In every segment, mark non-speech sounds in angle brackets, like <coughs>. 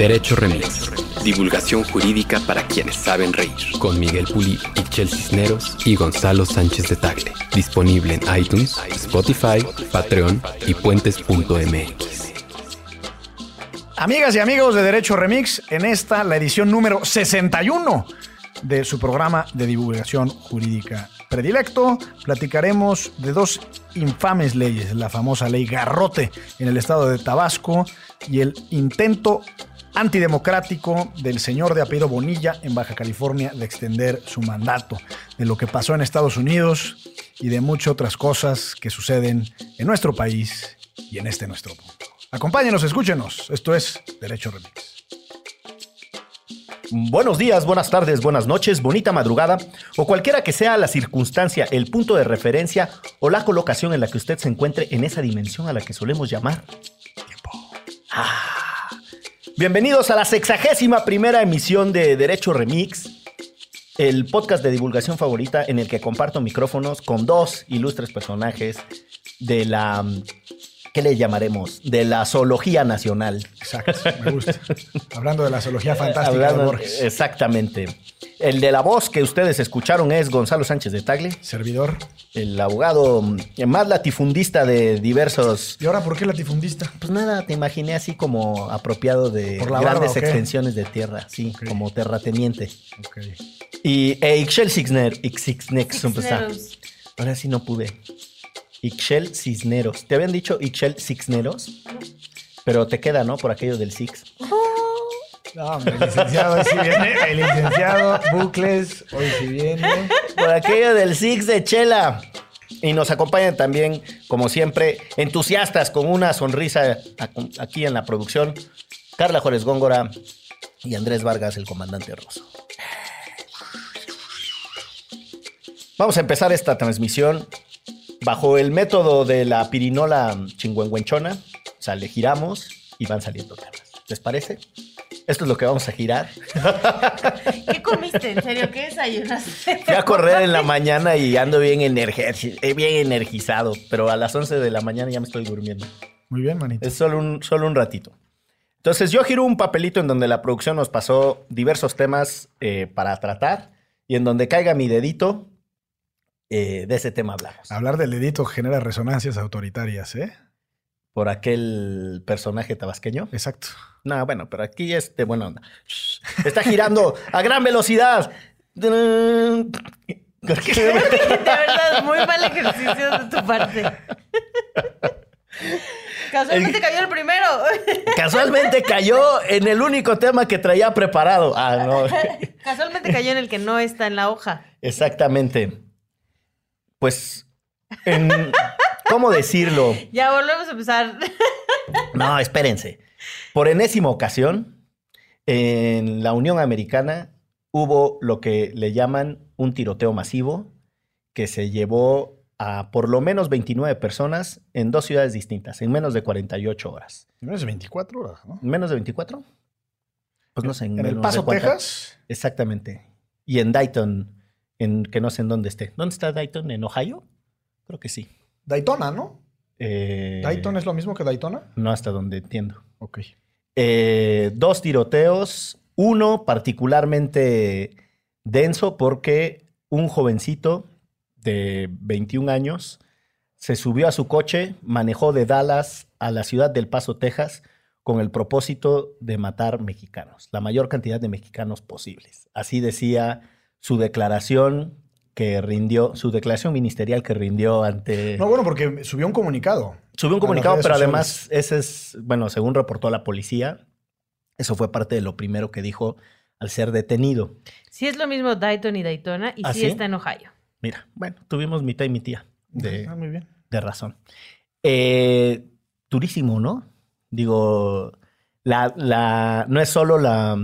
Derecho Remix. Divulgación jurídica para quienes saben reír. Con Miguel Puli, Ichel Cisneros y Gonzalo Sánchez de Tagle. Disponible en iTunes, Spotify, Patreon y puentes.mx. Amigas y amigos de Derecho Remix, en esta, la edición número 61 de su programa de divulgación jurídica predilecto, platicaremos de dos infames leyes, la famosa ley Garrote en el estado de Tabasco y el intento antidemocrático del señor de apellido Bonilla en Baja California de extender su mandato, de lo que pasó en Estados Unidos y de muchas otras cosas que suceden en nuestro país y en este nuestro mundo. Acompáñenos, escúchenos. Esto es Derecho Remix. Buenos días, buenas tardes, buenas noches, bonita madrugada o cualquiera que sea la circunstancia, el punto de referencia o la colocación en la que usted se encuentre en esa dimensión a la que solemos llamar tiempo. Ah. Bienvenidos a la sexagésima primera emisión de Derecho Remix, el podcast de divulgación favorita en el que comparto micrófonos con dos ilustres personajes de la ¿qué le llamaremos? De la zoología nacional. Exacto, me gusta. <laughs> Hablando de la zoología fantástica de Borges. Exactamente. El de la voz que ustedes escucharon es Gonzalo Sánchez de Tagle. Servidor. El abogado más latifundista de diversos... ¿Y ahora por qué latifundista? Pues nada, te imaginé así como apropiado de grandes extensiones de tierra, sí, como terrateniente. Ok. Y e Ixchel Sixner, Ixixnex, Ahora sí no pude. Ixchel Cisneros. ¿Te habían dicho Ixchel Cisneros? Pero te queda, ¿no? Por aquello del Six. No, el licenciado sí viene. El licenciado Bucles hoy sí viene. Por aquello del Six de Chela. Y nos acompañan también, como siempre, entusiastas con una sonrisa aquí en la producción. Carla Juárez Góngora y Andrés Vargas, el comandante Rosso. Vamos a empezar esta transmisión bajo el método de la pirinola chingüengüenchona, o sea, le giramos y van saliendo temas. ¿Les parece? Esto es lo que vamos a girar. <laughs> ¿Qué comiste? ¿En serio? ¿Qué desayunaste? Fui a correr en la mañana y ando bien, eh, bien energizado, pero a las 11 de la mañana ya me estoy durmiendo. Muy bien, manito. Es solo un, solo un ratito. Entonces yo giro un papelito en donde la producción nos pasó diversos temas eh, para tratar y en donde caiga mi dedito, eh, de ese tema hablamos. Hablar del dedito genera resonancias autoritarias, ¿eh? Por aquel personaje tabasqueño. Exacto. No, bueno, pero aquí es de buena onda. Está girando a gran velocidad. <laughs> de verdad, muy mal ejercicio de tu parte. Casualmente cayó el primero. Casualmente cayó en el único tema que traía preparado. Ah, no. Casualmente cayó en el que no está en la hoja. Exactamente pues, <laughs> ¿cómo decirlo? Ya volvemos a empezar. <laughs> no, espérense. Por enésima ocasión, en la Unión Americana hubo lo que le llaman un tiroteo masivo que se llevó a por lo menos 29 personas en dos ciudades distintas, en menos de 48 horas. Menos de 24 horas, ¿no? ¿Menos de 24? Pues no sé. ¿En, El Paso, Texas? Exactamente. Y en Dayton, en que no sé en dónde esté. ¿Dónde está Dayton? ¿En Ohio? Creo que sí. Daytona, ¿no? Eh, ¿Dayton es lo mismo que Daytona? No, hasta donde entiendo. Ok. Eh, dos tiroteos, uno particularmente denso porque un jovencito de 21 años se subió a su coche, manejó de Dallas a la ciudad del Paso, Texas, con el propósito de matar mexicanos, la mayor cantidad de mexicanos posibles. Así decía su declaración que rindió, su declaración ministerial que rindió ante... No, bueno, porque subió un comunicado. Subió un comunicado, pero además ese es, bueno, según reportó la policía, eso fue parte de lo primero que dijo al ser detenido. Sí es lo mismo Dayton y Daytona y ¿Ah, sí, está en Ohio. Mira, bueno, tuvimos mitad y mi tía de, ah, muy bien. de razón. Eh, durísimo, ¿no? Digo, la, la, no es solo la,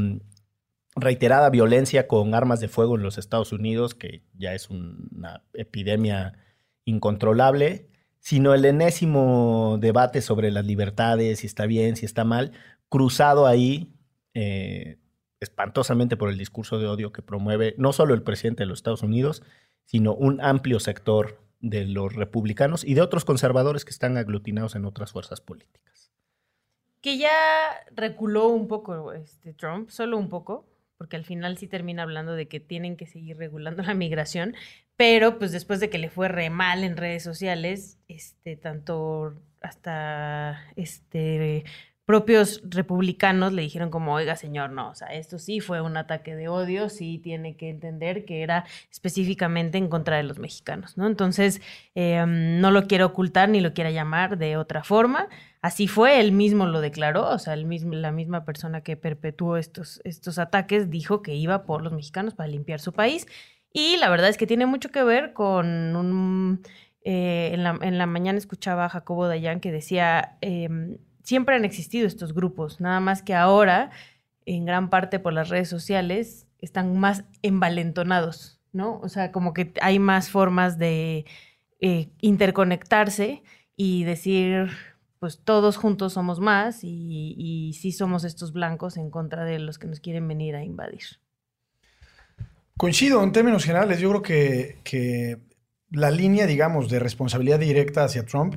reiterada violencia con armas de fuego en los Estados Unidos, que ya es una epidemia incontrolable, sino el enésimo debate sobre las libertades, si está bien, si está mal, cruzado ahí eh, espantosamente por el discurso de odio que promueve no solo el presidente de los Estados Unidos, sino un amplio sector de los republicanos y de otros conservadores que están aglutinados en otras fuerzas políticas. que ya reculó un poco este Trump, solo un poco, porque al final sí termina hablando de que tienen que seguir regulando <laughs> la migración, pero pues después de que le fue re mal en redes sociales, este tanto hasta este propios republicanos le dijeron como, oiga señor, no, o sea, esto sí fue un ataque de odio, sí tiene que entender que era específicamente en contra de los mexicanos, ¿no? Entonces, em, no lo quiero ocultar ni lo quiera llamar de otra forma. Así fue, él mismo lo declaró, o sea, mismo, la misma persona que perpetuó estos, estos ataques dijo que iba por los mexicanos para limpiar su país. Y la verdad es que tiene mucho que ver con un... Eh, en, la, en, la, mañana escuchaba a Jacobo Dayan que decía, eh, siempre han existido estos grupos, nada más que ahora, en gran parte por las redes sociales, están más envalentonados, ¿no? O sea, como que hay más formas de eh, interconectarse y decir, pues todos juntos somos más y, sí somos estos blancos en contra de los que nos quieren venir a invadir. Coincido en términos generales, yo creo que la línea, digamos, de responsabilidad directa hacia Trump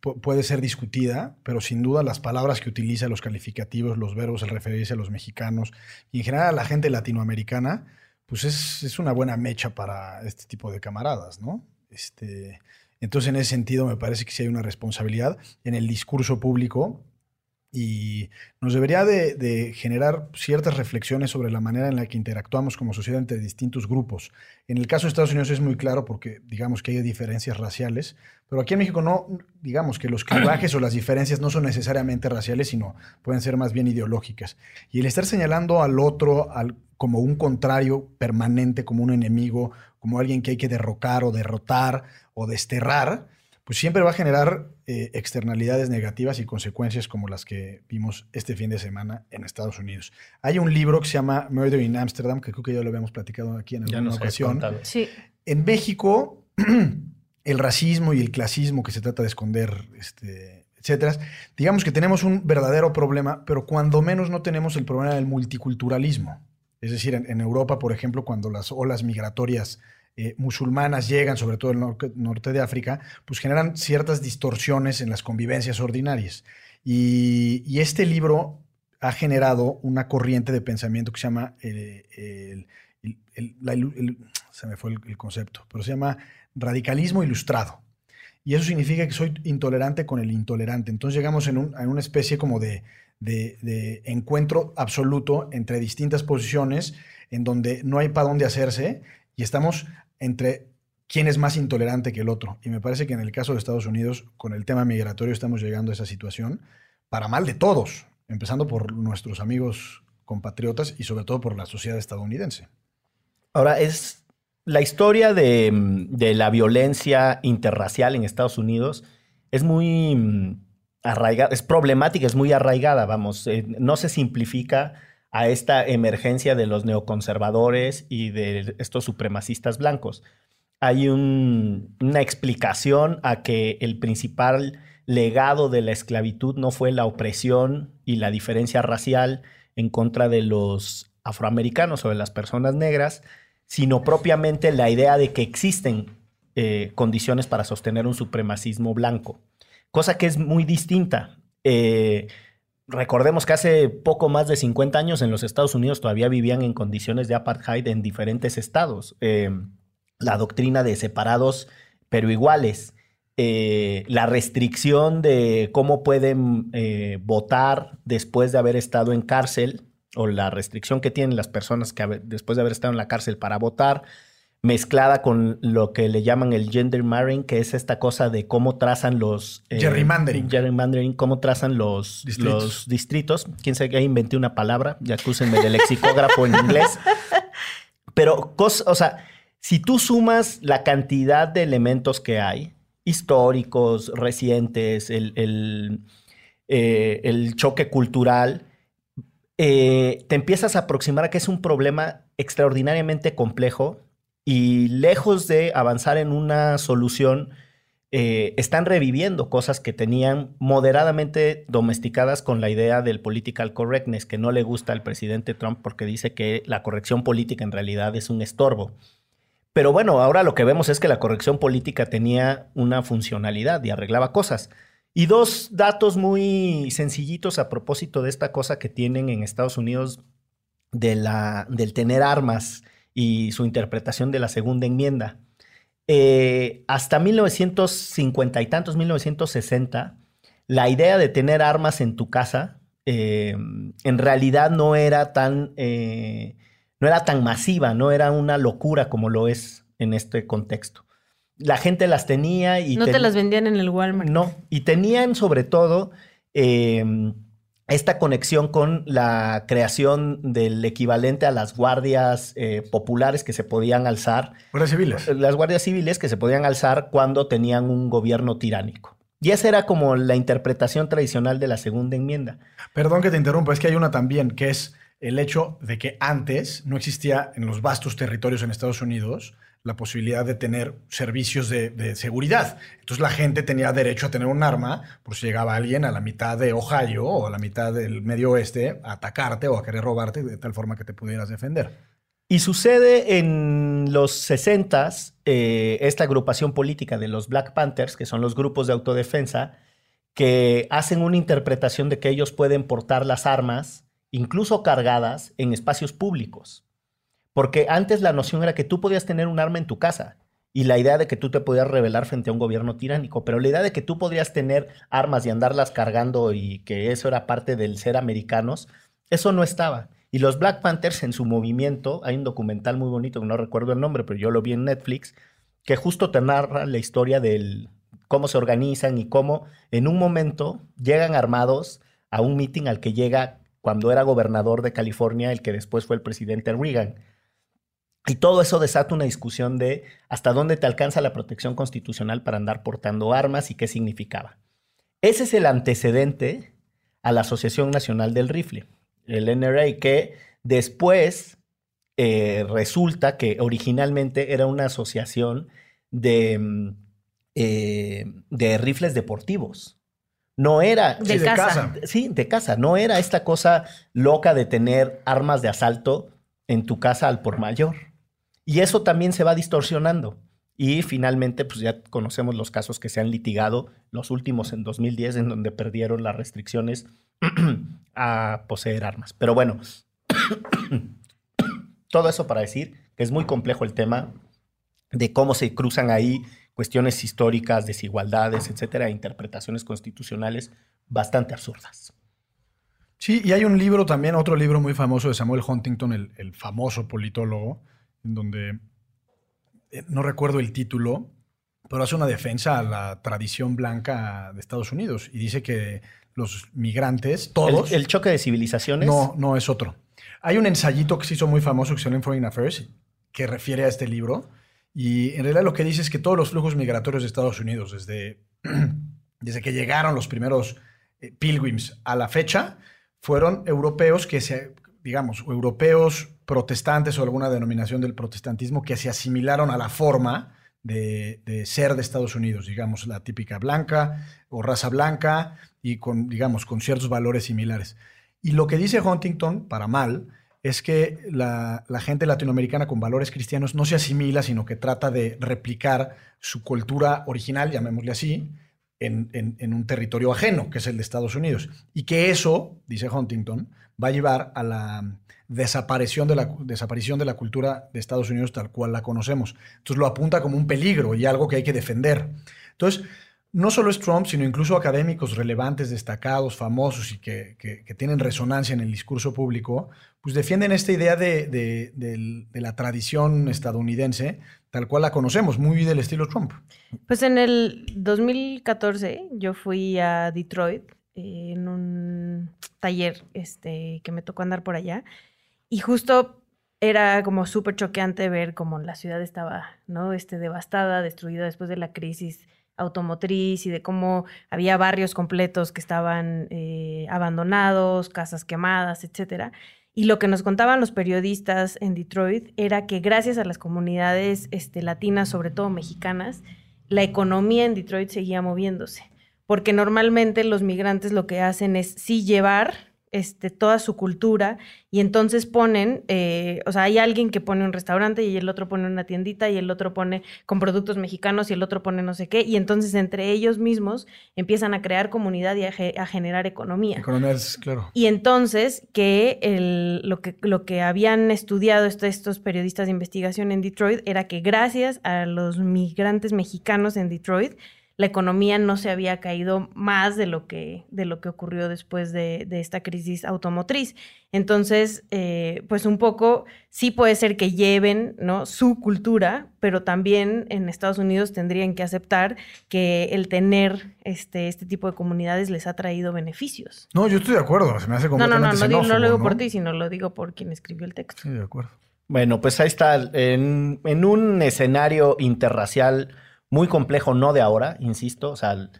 puede ser discutida, pero sin duda las palabras que utiliza, los calificativos, los verbos, el referirse a los mexicanos y en general a la gente latinoamericana, pues es, es una buena mecha para este tipo de camaradas, ¿no? Este, entonces, en ese sentido, me parece que sí hay una responsabilidad en el discurso público y nos debería de, generar ciertas reflexiones sobre la manera en la que interactuamos como sociedad entre distintos grupos. En el caso de Estados Unidos es muy claro porque digamos que hay diferencias raciales, pero aquí en México no, digamos que los clivajes o las diferencias no son necesariamente raciales, sino pueden ser más bien ideológicas. Y el estar señalando al otro al, como un contrario permanente, como un enemigo, como alguien que hay que derrocar o derrotar o desterrar, pues siempre va a generar eh, externalidades negativas y consecuencias como las que vimos este fin de semana en Estados Unidos. Hay un libro que se llama Murder in Amsterdam, que creo que ya lo habíamos platicado aquí en alguna ocasión. Sí. En México, <clears throat> el racismo y el clasismo que se trata de esconder, este, etcétera, digamos que tenemos un verdadero problema, pero cuando menos no tenemos el problema del multiculturalismo. Es decir, en Europa, por ejemplo, cuando las olas migratorias eh, musulmanas llegan, sobre todo el norte, de África, pues generan ciertas distorsiones en las convivencias ordinarias. Y, este libro ha generado una corriente de pensamiento que se llama, se me fue el, concepto, pero se llama radicalismo ilustrado. Y eso significa que soy intolerante con el intolerante. Entonces llegamos en, una especie como de, de, encuentro absoluto entre distintas posiciones en donde no hay para dónde hacerse y estamos entre quién es más intolerante que el otro. Y me parece que en el caso de Estados Unidos, con el tema migratorio, estamos llegando a esa situación para mal de todos, empezando por nuestros amigos compatriotas y sobre todo por la sociedad estadounidense. Ahora, es la historia de, la violencia interracial en Estados Unidos es muy mm, arraigada, es problemática, es muy arraigada, vamos, eh, no se simplifica a esta emergencia de los neoconservadores y de estos supremacistas blancos. Hay una explicación a que el principal legado de la esclavitud no fue la opresión y la diferencia racial en contra de los afroamericanos o de las personas negras, sino propiamente la idea de que existen eh, condiciones para sostener un supremacismo blanco, cosa que es muy distinta. Eh, Recordemos que hace poco más de 50 años en los Estados Unidos todavía vivían en condiciones de apartheid en diferentes estados. Eh, la doctrina de separados pero iguales. Eh, la restricción de cómo pueden eh, votar después de haber estado en cárcel o la restricción que tienen las personas que después de haber estado en la cárcel para votar mezclada con lo que le llaman el gender marrying, que es esta cosa de cómo trazan los... Eh, gerrymandering. Gerrymandering, cómo trazan los distritos. los distritos. Quién sabe, que inventé una palabra, ya acúsenme de lexicógrafo en inglés. <laughs> Pero, o sea, si tú sumas la cantidad de elementos que hay, históricos, recientes, el, el, eh, choque cultural, eh, te empiezas a aproximar a que es un problema extraordinariamente complejo y lejos de avanzar en una solución, eh, están reviviendo cosas que tenían moderadamente domesticadas con la idea del political correctness, que no le gusta al presidente Trump porque dice que la corrección política en realidad es un estorbo. Pero bueno, ahora lo que vemos es que la corrección política tenía una funcionalidad y arreglaba cosas. Y dos datos muy sencillitos a propósito de esta cosa que tienen en Estados Unidos de la, del tener armas y su interpretación de la segunda enmienda. Eh, hasta 1950 y tantos, 1960, la idea de tener armas en tu casa eh, en realidad no era tan eh, no era tan masiva, no era una locura como lo es en este contexto. La gente las tenía y... No te las vendían en el Walmart. No, y tenían sobre todo esta conexión con la creación del equivalente a las guardias eh, populares que se podían alzar. Guardias civiles. Las guardias civiles que se podían alzar cuando tenían un gobierno tiránico. Y esa era como la interpretación tradicional de la segunda enmienda. Perdón que te interrumpa, es que hay una también que es el hecho de que antes no existía en los vastos territorios en Estados Unidos la posibilidad de tener servicios de, seguridad. Entonces la gente tenía derecho a tener un arma por si llegaba alguien a la mitad de Ohio o a la mitad del medio oeste a atacarte o a querer robarte de tal forma que te pudieras defender. Y sucede en los 60 eh, esta agrupación política de los Black Panthers, que son los grupos de autodefensa, que hacen una interpretación de que ellos pueden portar las armas, incluso cargadas, en espacios públicos. Porque antes la noción era que tú podías tener un arma en tu casa y la idea de que tú te podías rebelar frente a un gobierno tiránico, pero la idea de que tú podrías tener armas y andarlas cargando y que eso era parte del ser americanos, eso no estaba. Y los Black Panthers en su movimiento, hay un documental muy bonito, no recuerdo el nombre, pero yo lo vi en Netflix, que justo te narra la historia de cómo se organizan y cómo en un momento llegan armados a un meeting al que llega cuando era gobernador de California, el que después fue el presidente Reagan. Y todo eso desata una discusión de hasta dónde te alcanza la protección constitucional para andar portando armas y qué significaba. Ese es el antecedente a la Asociación Nacional del Rifle el NRA, que después eh, resulta que originalmente era una asociación de, mm, eh, de rifles deportivos. No era... De, casa. Sí, de casa. No era esta cosa loca de tener armas de asalto en tu casa al por mayor. Y eso también se va distorsionando. Y finalmente, pues ya conocemos los casos que se han litigado, los últimos en 2010, en donde perdieron las restricciones <clears throat> a poseer armas. Pero bueno, <clears throat> todo eso para decir que es muy complejo el tema de cómo se cruzan ahí cuestiones históricas, desigualdades, etcétera, interpretaciones constitucionales bastante absurdas. Sí, y hay un libro también, otro libro muy famoso de Samuel Huntington, el, famoso politólogo, en donde eh, no recuerdo el título, pero hace una defensa a la tradición blanca de Estados Unidos y dice que los migrantes, todos. ¿El, choque de civilizaciones? No, no es otro. Hay un ensayito que se hizo muy famoso que se en Foreign Affairs que refiere a este libro. Y en realidad lo que dice es que todos los flujos migratorios de Estados Unidos, desde, <clears throat> desde que llegaron los primeros eh, pilgrims a la fecha, fueron europeos que se, digamos, europeos protestantes o alguna denominación del protestantismo que se asimilaron a la forma de, ser de Estados Unidos, digamos, la típica blanca o raza blanca, y con, digamos, con ciertos valores similares. Y lo que dice Huntington, para mal, es que la, gente latinoamericana con valores cristianos no se asimila, sino que trata de replicar su cultura original, llamémosle así, en, un territorio ajeno, que es el de Estados Unidos. Y que eso, dice Huntington, va a llevar a la desaparición de la, desaparición de la cultura de Estados Unidos tal cual la conocemos. Entonces lo apunta como un peligro y algo que hay que defender. Entonces, no solo es Trump, sino incluso académicos relevantes, destacados, famosos y que, tienen resonancia en el discurso público, pues defienden esta idea de, la tradición estadounidense tal cual la conocemos, muy del estilo Trump. Pues en el 2014 yo fui a Detroit eh, en un taller este, que me tocó andar por allá y justo era como súper choqueante ver cómo la ciudad estaba, ¿no? Este, devastada, destruida después de la crisis automotriz y de cómo había barrios completos que estaban eh, abandonados, casas quemadas, etcétera. Y lo que nos contaban los periodistas en Detroit era que gracias a las comunidades este, latinas, sobre todo mexicanas, la economía en Detroit seguía moviéndose. Porque normalmente los migrantes lo que hacen es sí llevar este, toda su cultura y entonces ponen, eh, o sea, hay alguien que pone un restaurante y el otro pone una tiendita y el otro pone con productos mexicanos y el otro pone no sé qué y entonces entre ellos mismos empiezan a crear comunidad y a, generar economía. Economía, claro. Y entonces que, el, lo, que lo que habían estudiado estos periodistas de investigación en Detroit era que gracias a los migrantes mexicanos en Detroit, la economía no se había caído más de lo que, de lo que ocurrió después de, esta crisis automotriz. Entonces, eh, pues un poco sí puede ser que lleven ¿no? su cultura, pero también en Estados Unidos tendrían que aceptar que el tener este, este tipo de comunidades les ha traído beneficios. No, yo estoy de acuerdo, se me hace completamente No, no, no, no, lo digo por ti, sino lo digo por quien escribió el texto. Sí, de acuerdo. Bueno, pues ahí está, en, en un escenario interracial muy complejo, no de ahora, insisto, o sea,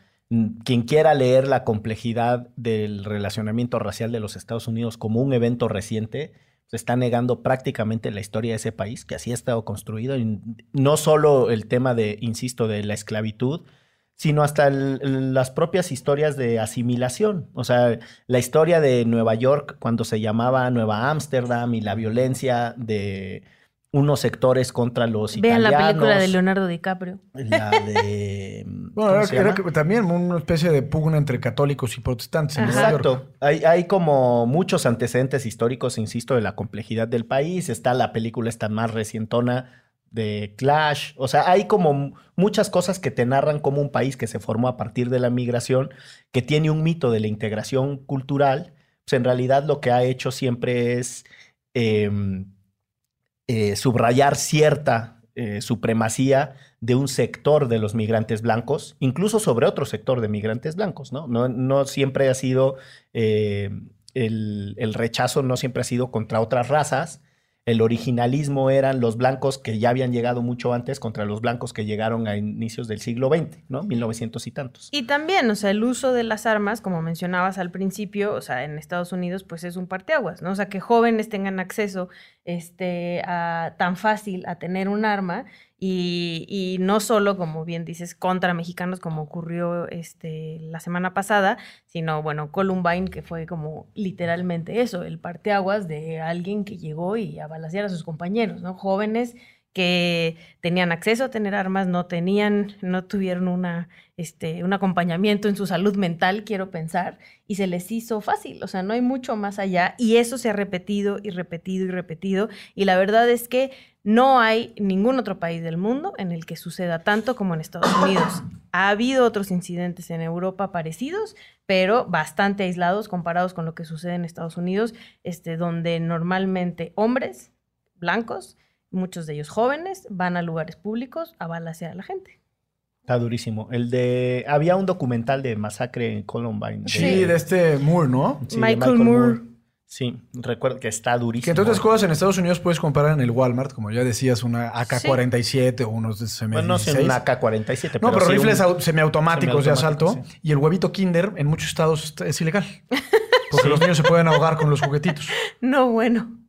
quien quiera leer la complejidad del relacionamiento racial de los Estados Unidos como un evento reciente, se está negando prácticamente la historia de ese país, que así ha estado construido, no solo el tema de, insisto, de la esclavitud, sino hasta las propias historias de asimilación. O sea, la historia de Nueva York cuando se llamaba Nueva Ámsterdam y la violencia de unos sectores contra los italianos. Vean la película de Leonardo DiCaprio. La de... <laughs> bueno, era, también una especie de pugna entre católicos y protestantes. Exacto. Hay, hay, como muchos antecedentes históricos, insisto, de la complejidad del país. Está la película esta más recientona de Clash. O sea, hay como muchas cosas que te narran como un país que se formó a partir de la migración, que tiene un mito de la integración cultural. Pues en realidad lo que ha hecho siempre es... Em, eh, subrayar cierta eh, supremacía de un sector de los migrantes blancos, incluso sobre otro sector de migrantes blancos, ¿no? No, siempre ha sido, eh, el, el, rechazo no siempre ha sido contra otras razas, el originalismo eran los blancos que ya habían llegado mucho antes contra los blancos que llegaron a inicios del siglo XX, ¿no? 1900 y tantos. Y también, o sea, el uso de las armas, como mencionabas al principio, o sea, en Estados Unidos, pues es un parteaguas, ¿no? O sea, que jóvenes tengan acceso este, a, tan fácil a tener un arma y, no solo, como bien dices, contra mexicanos como ocurrió este, la semana pasada, sino, bueno, Columbine, que fue como literalmente eso, el parteaguas de alguien que llegó y a a sus compañeros, ¿no? Jóvenes que tenían acceso a tener armas, no tenían, no tuvieron este, un acompañamiento en su salud mental, quiero pensar, y se les hizo fácil, o sea, no hay mucho más allá, y eso se ha repetido y repetido y repetido, y la verdad es que no hay ningún otro país del mundo en el que suceda tanto como en Estados Unidos. Ha habido otros incidentes en Europa parecidos, pero bastante aislados comparados con lo que sucede en Estados Unidos, este, donde normalmente hombres blancos muchos de ellos jóvenes, van a lugares públicos a balasear a la gente. Está durísimo. El de. Había un documental de masacre en Columbine. Sí, de, este Moore, ¿no? Michael, Moore. Sí, recuerdo que está durísimo. Que entonces cosas en Estados Unidos puedes comprar en el Walmart, como ya decías, una AK-47 o unos semi Bueno, no sé, una AK-47. No, pero, rifles semiautomáticos de asalto. Y el huevito Kinder en muchos estados es ilegal. Porque los niños se pueden ahogar con los juguetitos. <laughs> No, bueno.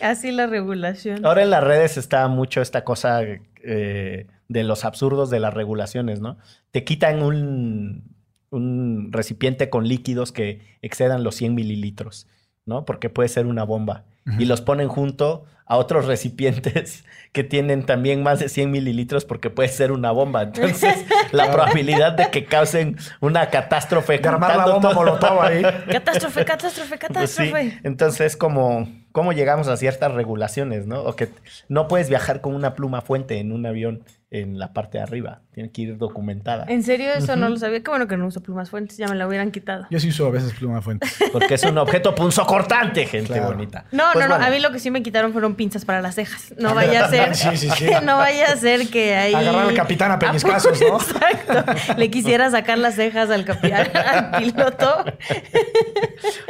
Así la regulación. Ahora en las redes está mucho esta cosa eh, de los absurdos de las regulaciones, ¿no? Te quitan un, un recipiente con líquidos que excedan los 100 mililitros, ¿no? Porque puede ser una bomba. Y los ponen junto a otros recipientes <laughs> que tienen también más de 100 mililitros porque puede ser una bomba. Entonces, <laughs> la probabilidad de que causen una catástrofe. De armar la bomba molotov ahí. <laughs> Catástrofe, catástrofe, pues catástrofe. Entonces, como cómo llegamos a ciertas regulaciones, ¿no? O que no puedes viajar con una pluma fuente en un avión en la parte de arriba. Tiene que ir documentada. ¿En serio? Eso no lo sabía. Qué bueno que no uso plumas fuentes. Ya me la hubieran quitado. Yo sí uso a veces plumas fuentes. <laughs> Porque es un objeto punzocortante, gente bonita. No, pues no, no. A mí lo que sí me quitaron fueron pinzas para las cejas. No vaya a ser... <laughs> sí, sí, sí. <laughs> No vaya a ser que ahí... Agarrar al capitán a peñiscazos, ¿no? Exacto. Le quisiera sacar las cejas al, capitán, al piloto.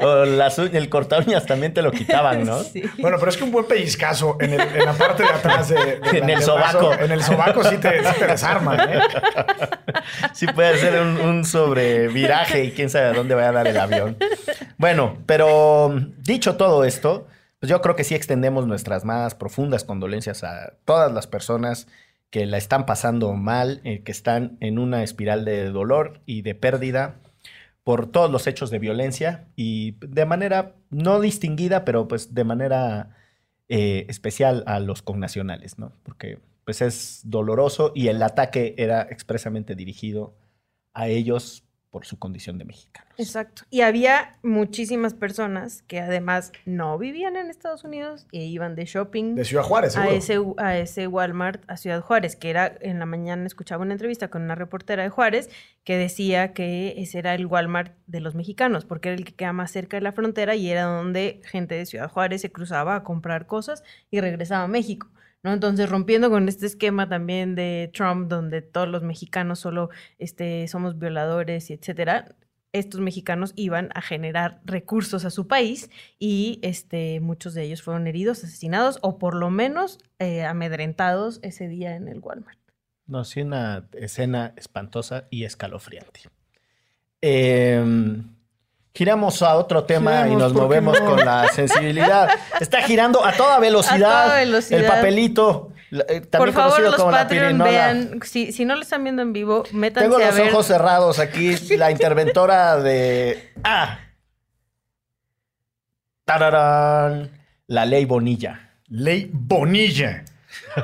O las el corta uñas también te lo quitaban, ¿no? Sí. Bueno, pero es que un buen pellizcazo en, la parte de atrás de, en el sobaco. en el sobaco sí te, desarma, ¿eh? <laughs> Sí puede ser un, sobreviraje y quién sabe a dónde vaya a dar el avión. Bueno, pero dicho todo esto, pues yo creo que sí extendemos nuestras más profundas condolencias a todas las personas que la están pasando mal, eh, que están en una espiral de dolor y de pérdida por todos los hechos de violencia y de manera no distinguida, pero pues de manera eh, especial a los connacionales, ¿no? Porque pues es doloroso y el ataque era expresamente dirigido a ellos por su condición de mexicanos. Exacto. Y había muchísimas personas que además no vivían en Estados Unidos e iban de shopping. De Ciudad Juárez, a ese, a ese Walmart a Ciudad Juárez, que era en la mañana escuchaba una entrevista con una reportera de Juárez que decía que ese era el Walmart de los mexicanos, porque era el que queda más cerca de la frontera y era donde gente de Ciudad Juárez se cruzaba a comprar cosas y regresaba a México. ¿No? Entonces, rompiendo con este esquema también de Trump, donde todos los mexicanos solo este, somos violadores y etcétera, estos mexicanos iban a generar recursos a su país y este, muchos de ellos fueron heridos, asesinados o por lo menos eh, amedrentados ese día en el Walmart. No, sí, una escena espantosa y escalofriante. Eh, giramos a otro tema Giramos, y nos ¿por qué movemos no? con la <laughs> sensibilidad. Está girando a toda velocidad, A toda velocidad. el papelito, la- eh, también Por favor, conocido los como la Patreon pirinola. vean, si, si no lo están viendo en vivo, métanse Tengo a los ver. ojos cerrados aquí. <laughs> La interventora de. ¡Ah! ¡Tararán! La ley Bonilla. Ley Bonilla.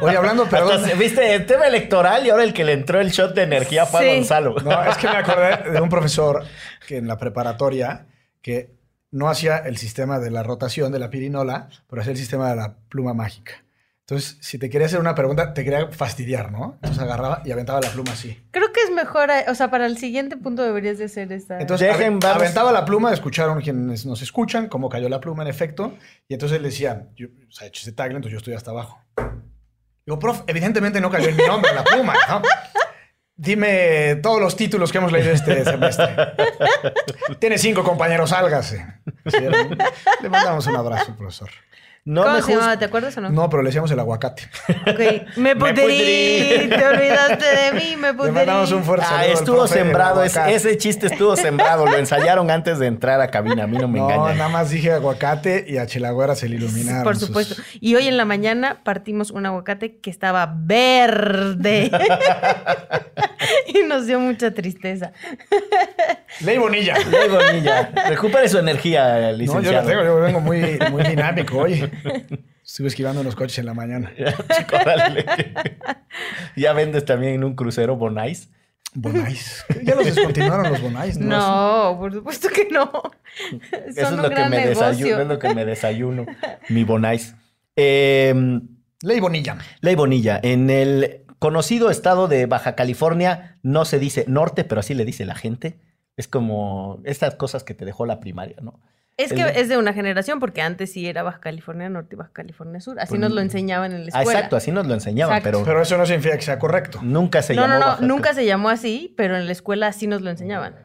Oye, hablando, perdón. Se- Viste, el tema electoral y ahora el que le entró el shot de energía fue a Sí. Gonzalo. No, es que me acordé de un profesor que en la preparatoria que no hacía el sistema de la rotación de la pirinola, pero hacía el sistema de la pluma mágica. Entonces, si te quería hacer una pregunta, te quería fastidiar, ¿no? Entonces agarraba y aventaba la pluma así. Creo que es mejor, eh, o sea, para el siguiente punto deberías de hacer esta. Entonces, Dejen, vamos. aventaba la pluma, escucharon quienes nos escuchan, cómo cayó la pluma en efecto, y entonces le decían, yo, o sea, hecho ese tagle, entonces yo estoy hasta abajo. Digo, prof, evidentemente no cayó en mi nombre la pluma, ¿no? Dime todos los títulos que hemos leído este semestre. <laughs> Tiene cinco compañeros, álgase. Sí, le mandamos un abrazo, profesor. No ¿Cómo me se llamaba? ¿Te acuerdas o no? No, pero le decíamos el aguacate. Ok. <laughs> Me pudrí. Te olvidaste de mí, me Le pudrí. mandamos un fuerte Ah, estuvo profe sembrado. es- ese chiste estuvo sembrado. Lo ensayaron antes de entrar a cabina. A mí no me No, engañan. nada más dije aguacate y a Chilagüera se le iluminaron. Por sus- supuesto. Y hoy en la mañana partimos un aguacate que estaba verde. <laughs> <laughs> <laughs> y nos dio mucha tristeza. <laughs> Ley Bonilla. Ley Bonilla. Recupere su energía, No, yo licenciado. la tengo, yo vengo muy, muy dinámico hoy. Estuve esquivando unos coches en la mañana. <laughs> Chico, órale. ya vendes también en un crucero Bonais. Bonais. Ya los descontinuaron los Bonais, ¿no? No, por supuesto que no. Eso es lo que me desayuno, negocio. es lo que me desayuno. Mi Bonais. Eh, Ley Bonilla. Ley Bonilla, en el conocido estado de Baja California no se dice norte, pero así le dice la gente. Es como estas cosas que te dejó la primaria, ¿no? Es que de- es de una generación, porque antes sí era Baja California Norte y Baja California Sur. Así Pues, nos lo enseñaban en la Ah, escuela. exacto, así nos lo enseñaban, Exacto. pero, Pero eso no significa que sea correcto. nunca se no, llamó no, no, Baja nunca se llamó así, pero en la escuela así nos lo enseñaban.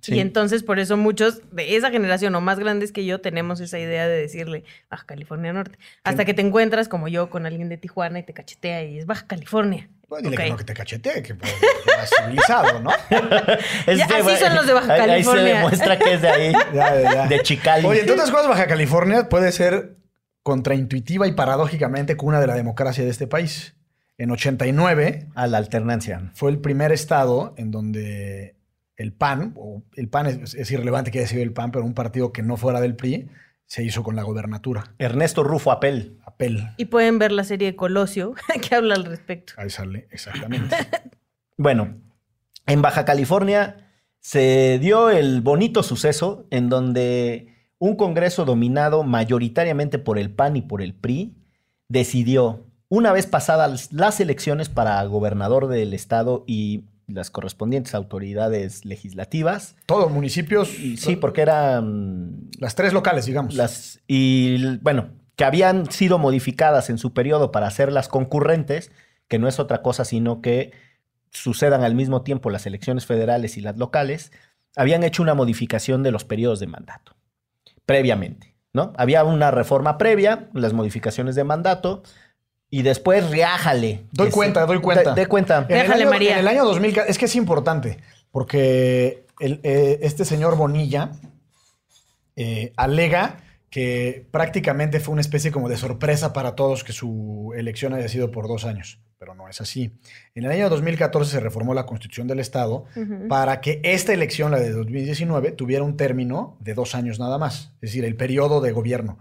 Sí. Y entonces por eso muchos de esa generación o más grandes que yo tenemos esa idea de decirle Baja California Norte. Hasta que te encuentras como yo con alguien de Tijuana y te cachetea y es Baja California. Pues dile que no que te cachete, que pues, <laughs> civilizado, ¿no? <laughs> Es Ya, de- así son los de Baja ahí- Ahí se California. demuestra que es de ahí, <laughs> Ya, ya, ya. de Chicali. Oye, entre otras cosas, Baja California puede ser contraintuitiva y paradójicamente cuna de la democracia de este país. En 89 A la alternancia. fue el primer estado en donde el PAN, o el PAN es, es irrelevante que haya sido el PAN, pero un partido que no fuera del PRI, se hizo con la gobernatura. Ernesto Rufo Apel. Apel. Y pueden ver la serie de Colosio <laughs> que habla al respecto. Ahí sale, exactamente. <laughs> Bueno, en Baja California se dio el bonito suceso en donde un Congreso dominado mayoritariamente por el PAN y por el PRI decidió, una vez pasadas las elecciones para gobernador del estado y las correspondientes autoridades legislativas, Todos municipios, sí, porque eran las tres locales, digamos. las y bueno, que habían sido modificadas en su periodo para hacerlas concurrentes, que no es otra cosa sino que sucedan al mismo tiempo las elecciones federales y las locales, habían hecho una modificación de los periodos de mandato previamente, ¿no? Había una reforma previa, las modificaciones de mandato y después riájale. Doy cuenta, se- doy cuenta. De, de cuenta. En el, Déjale, año, María. en el año 2000, es que es importante, porque el, eh, este señor Bonilla eh, alega que prácticamente fue una especie como de sorpresa para todos que su elección haya sido por dos años. pero no es así. En el año 2014 se reformó la Constitución del Estado para que esta elección, la de 2019, tuviera un término de dos años nada más, es decir, el periodo de gobierno.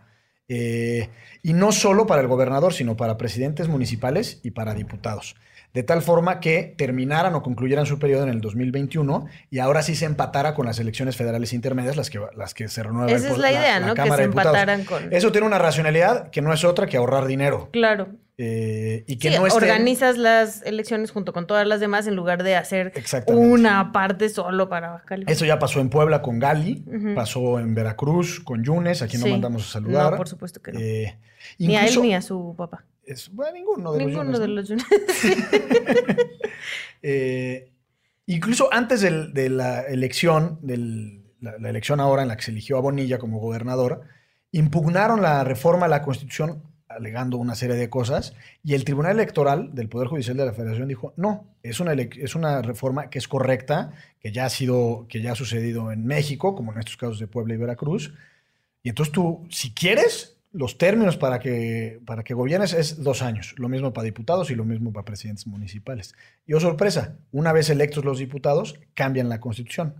Eh, y no solo para el gobernador, sino para presidentes municipales y para diputados de tal forma que terminaran o concluyeran su periodo en el 2021 y ahora sí se empatara con las elecciones federales intermedias, las que, las que se renuevan. Esa es la idea, ¿no? que se empataran con... Eso tiene una racionalidad que no es otra que ahorrar dinero. Claro. Eh, y que sí, no organizas las elecciones junto con todas las demás en lugar de hacer una parte solo para Baja California. Eso ya pasó en Puebla con Gali, pasó en Veracruz con Yunes, a quien no mandamos a saludar. No, por supuesto que no. Eh, ni a él ni a su papá. Es, bueno, ninguno de ninguno los de los <laughs> eh, incluso antes de la elección, de la, elección ahora en la que se eligió a Bonilla como gobernador, impugnaron la reforma a la Constitución alegando una serie de cosas y el Tribunal Electoral del Poder Judicial de la Federación dijo, no, es una, es una reforma que es correcta, que ya ha sido, que ya ha sucedido en México, como en estos casos de Puebla y Veracruz. Y entonces tú, si quieres, los términos para que, para que gobiernes es dos años, lo mismo para diputados y lo mismo para presidentes municipales. Y oh sorpresa, una vez electos los diputados, cambian la constitución.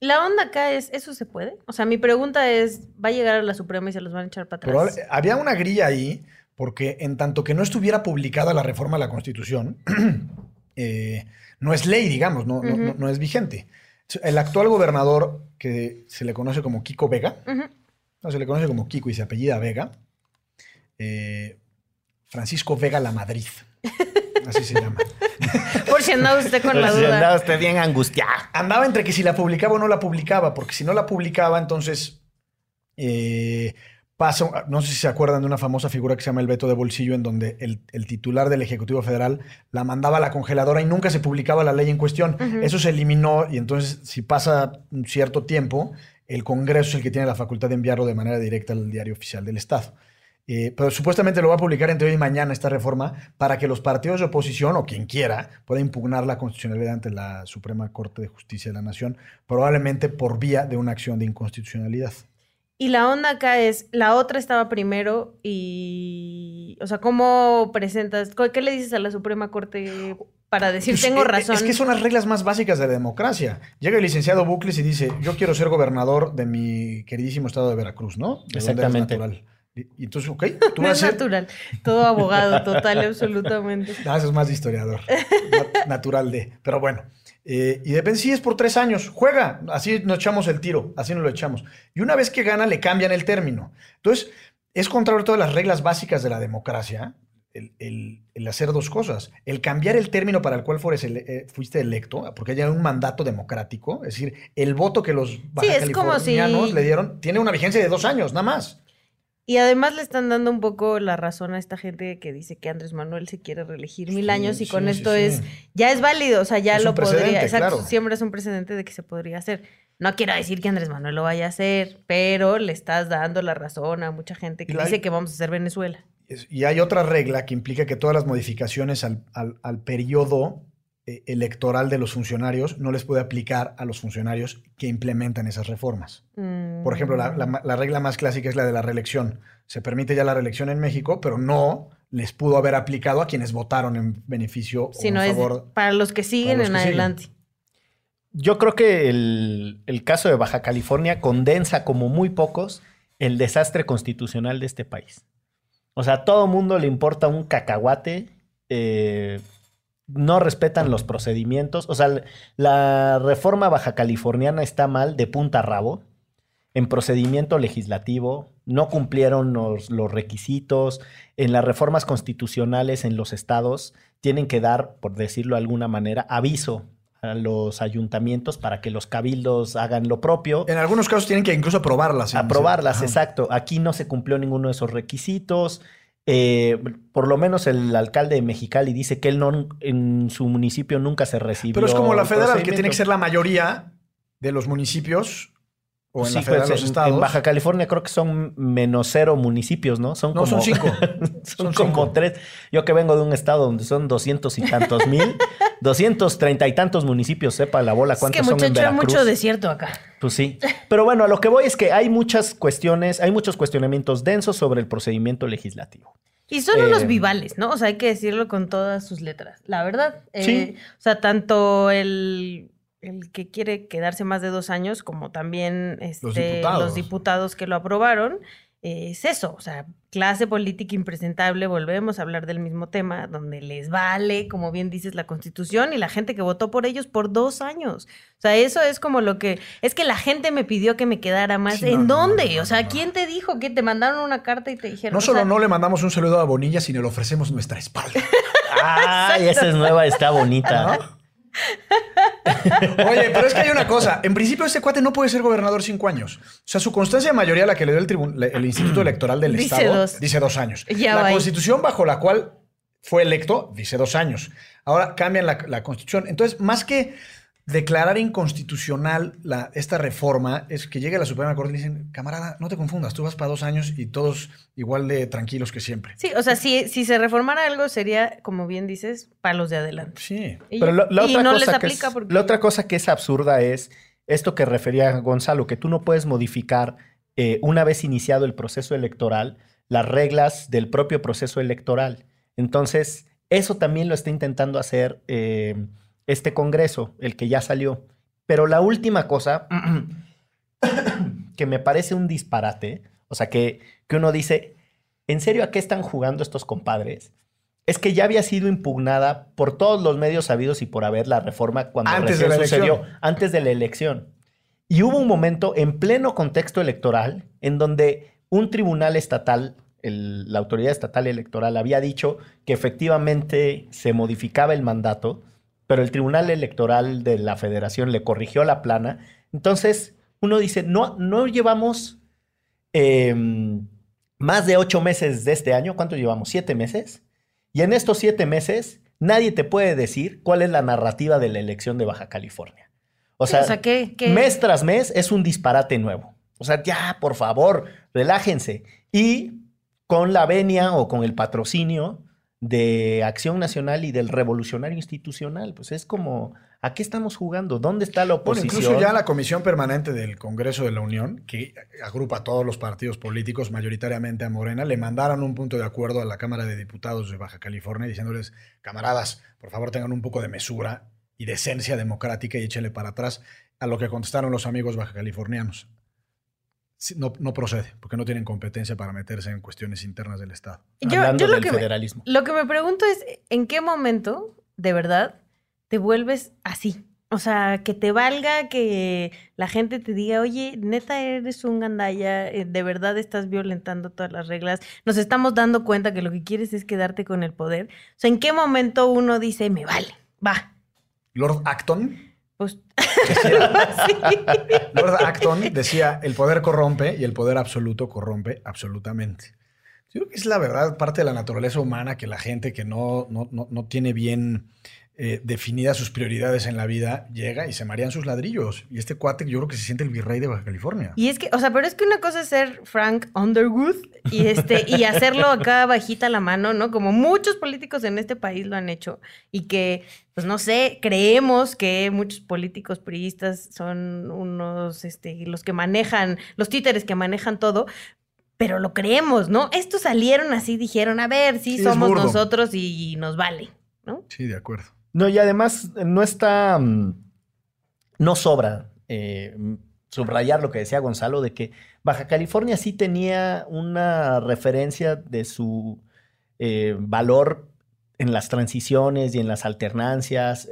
La onda acá es, ¿eso se puede? O sea, mi pregunta es, ¿va a llegar a la Suprema y se los van a echar para atrás? había una grilla ahí, porque en tanto que no estuviera publicada la reforma a la Constitución, <clears throat> eh, no es ley, digamos, no, no, es vigente. El actual gobernador, que se le conoce como Kiko Vega, no, se le conoce como Kiko y se apellida Vega. Eh, Francisco Vega La Madrid. Así se llama. <laughs> Si andaba usted con la duda. Si andaba usted bien angustiado. Andaba entre que si la publicaba o no la publicaba, porque si no la publicaba, entonces eh, pasa, no sé si se acuerdan de una famosa figura que se llama el veto de bolsillo, en donde el, titular del Ejecutivo Federal la mandaba a la congeladora y nunca se publicaba la ley en cuestión. Eso se eliminó y entonces si pasa un cierto tiempo, el Congreso es el que tiene la facultad de enviarlo de manera directa al diario oficial del Estado. Eh, pero supuestamente lo va a publicar entre hoy y mañana esta reforma para que los partidos de oposición o quien quiera pueda impugnar la constitucionalidad ante la Suprema Corte de Justicia de la Nación, probablemente por vía de una acción de inconstitucionalidad. Y la onda acá es, la otra estaba primero y, o sea, ¿cómo presentas? ¿Qué le dices a la Suprema Corte para decir pues, tengo eh, razón? Es que son las reglas más básicas de la democracia. Llega el licenciado Bucles y dice, yo quiero ser gobernador de mi queridísimo estado de Veracruz, ¿no? Exactamente. Y, entonces, ok, <laughs> tú vas a ser... natural. Todo abogado, <laughs> total, absolutamente. No, eso es más de historiador. natural de. Pero bueno. Eh, y depende, si es por tres años, juega, así nos echamos el tiro, así nos lo echamos. Y una vez que gana, le cambian el término. Entonces, es contrario a todas las reglas básicas de la democracia el, hacer dos cosas. El cambiar el término para el cual eh, fuiste electo, porque hay un mandato democrático, es decir, el voto que los baja californianos le dieron tiene una vigencia de dos años, nada más. Y además le están dando un poco la razón a esta gente que dice que Andrés Manuel se quiere reelegir mil años y con esto es, ya es válido, o sea, ya lo podría, exacto, siempre es un precedente de que se podría hacer. No quiero decir que Andrés Manuel lo vaya a hacer, pero le estás dando la razón a mucha gente que dice que vamos a hacer Venezuela. Y hay otra regla que implica que todas las modificaciones al, al periodo eh, electoral de los funcionarios no les puede aplicar a los funcionarios que implementan esas reformas. Por ejemplo, la, regla más clásica es la de la reelección. Se permite ya la reelección en México, pero no les pudo haber aplicado a quienes votaron en beneficio o en favor. para los que siguen en adelante. Yo creo que el, caso de Baja California condensa como muy pocos el desastre constitucional de este país. O sea, a todo mundo le importa un cacahuate eh, no respetan los procedimientos. O sea, la reforma baja californiana está mal de punta a rabo. En procedimiento legislativo, no cumplieron los, requisitos. En las reformas constitucionales en los estados, tienen que dar, por decirlo de alguna manera, aviso a los ayuntamientos para que los cabildos hagan lo propio. En algunos casos tienen que incluso aprobarlas. Aprobarlas, exacto. Aquí no se cumplió ninguno de esos requisitos. Eh, por lo menos el alcalde de Mexicali dice que él no en su municipio nunca se recibió. Pero es como la federal, que tiene que ser la mayoría de los municipios o en la federal pues, los estados. En Baja California creo que son menos cero municipios, ¿no? Son no, son cinco. <laughs> son, como tres. Yo que vengo de un estado donde son doscientos y tantos mil, <laughs> doscientos treinta y tantos municipios, sepa la bola cuántos es que, son en Veracruz. mucho desierto acá. Pues sí. Pero bueno, a lo que voy es que hay muchas cuestiones, hay muchos cuestionamientos densos sobre el procedimiento legislativo. Y son unos Eh, vivales, ¿no? O sea, hay que decirlo con todas sus letras. La verdad. Eh, Sí. O sea, tanto el, el que quiere quedarse más de dos años, como también este, diputados. los diputados que lo aprobaron, eh, es eso. O sea, clase política impresentable, volvemos a hablar del mismo tema, donde les vale, como bien dices, la constitución y la gente que votó por ellos por dos años. O sea, eso es como lo que. Es que la gente me pidió que me quedara más. Sí, ¿En no, dónde? no, o sea. ¿quién te dijo que te mandaron una carta y te dijeron? No o solo sea, no le mandamos un saludo a Bonilla, sino le ofrecemos nuestra espalda. <laughs> Ay, esa es nueva, está bonita. <laughs> Oye, pero es que hay una cosa. En principio, este cuate no puede ser gobernador cinco años. O sea, su constancia de mayoría, la que le dio el, el Instituto Electoral del Dice Estado, dos. dice dos años. Ya la va ahí. constitución bajo la cual fue electo dice dos años. Ahora cambian la, la constitución. Entonces, más que declarar inconstitucional la, esta reforma, es que llegue a la Suprema Corte y dicen, camarada, no te confundas, tú vas para dos años y todos igual de tranquilos que siempre. Sí, o sea, si, si se reformara algo sería, como bien dices, palos de adelante. Sí. Y, Pero lo- la y otra no cosa les que aplica es, porque... la otra cosa que es absurda es esto que refería Gonzalo, que tú no puedes modificar eh, una vez iniciado el proceso electoral las reglas del propio proceso electoral. Entonces, eso también lo está intentando hacer eh, este Congreso, el que ya salió. Pero la última cosa que me parece un disparate, o sea, que, que uno dice, ¿en serio a qué están jugando estos compadres? Es que ya había sido impugnada por todos los medios sabidos y por haber la reforma cuando Antes de la sucedió, elección. antes de la elección. Y hubo un momento en pleno contexto electoral en donde un tribunal estatal, el- la autoridad estatal electoral, había dicho que efectivamente se modificaba el mandato, pero el tribunal electoral de la federación le corrigió la plana. Entonces, uno dice, no, no llevamos eh, más de ocho meses de este año. ¿Cuánto llevamos? ¿Siete meses? Y en estos siete meses, nadie te puede decir cuál es la narrativa de la elección de Baja California. O sea, o sea, ¿qué, qué- mes tras mes es un disparate nuevo. O sea, ya, por favor, relájense. Y con la venia o con el patrocinio de Acción Nacional y del Revolucionario Institucional, pues es como, ¿a qué estamos jugando? ¿Dónde está la Bueno, oposición? incluso ya la Comisión Permanente del Congreso de la Unión, que agrupa a todos los partidos políticos, mayoritariamente a Morena, le mandaron un punto de acuerdo a la Cámara de Diputados de Baja California diciéndoles, camaradas, por favor tengan un poco de mesura y decencia democrática y échenle para atrás a lo que contestaron los amigos baja californianos. No, no procede, porque no tienen competencia para meterse en cuestiones internas del Estado. Yo, Hablando yo lo, del que me, federalismo. lo que me pregunto es, ¿en qué momento, de verdad, te vuelves así? O sea, que te valga que la gente te diga, oye, neta eres un gandaya, eh, de verdad estás violentando todas las reglas, nos estamos dando cuenta que lo que quieres es quedarte con el poder. O sea, ¿en qué momento uno dice, me vale, va? Lord Acton, Pues decía. <laughs> Lord Acton decía, el poder corrompe y el poder absoluto corrompe absolutamente. Yo creo que es la verdad parte de la naturaleza humana que la gente que no, no, no, no tiene bien eh, definidas sus prioridades en la vida llega y se marean sus ladrillos. Y este cuate yo creo que se siente el virrey de Baja California. Y es que, o sea, pero es que una cosa es ser Frank Underwood y este y hacerlo acá bajita la mano, ¿no? Como muchos políticos en este país lo han hecho y que, pues no sé, creemos que muchos políticos priistas son unos, este, los que manejan, los títeres que manejan todo. Pero lo creemos, ¿no? Estos salieron así, dijeron, a ver, sí, somos nosotros y nos vale, ¿no? Sí, de acuerdo. No, y además eh, no está, mm, no sobra eh, mm, subrayar lo que decía Gonzalo, de que Baja California sí tenía una referencia de su eh, valor en las transiciones y en las alternancias.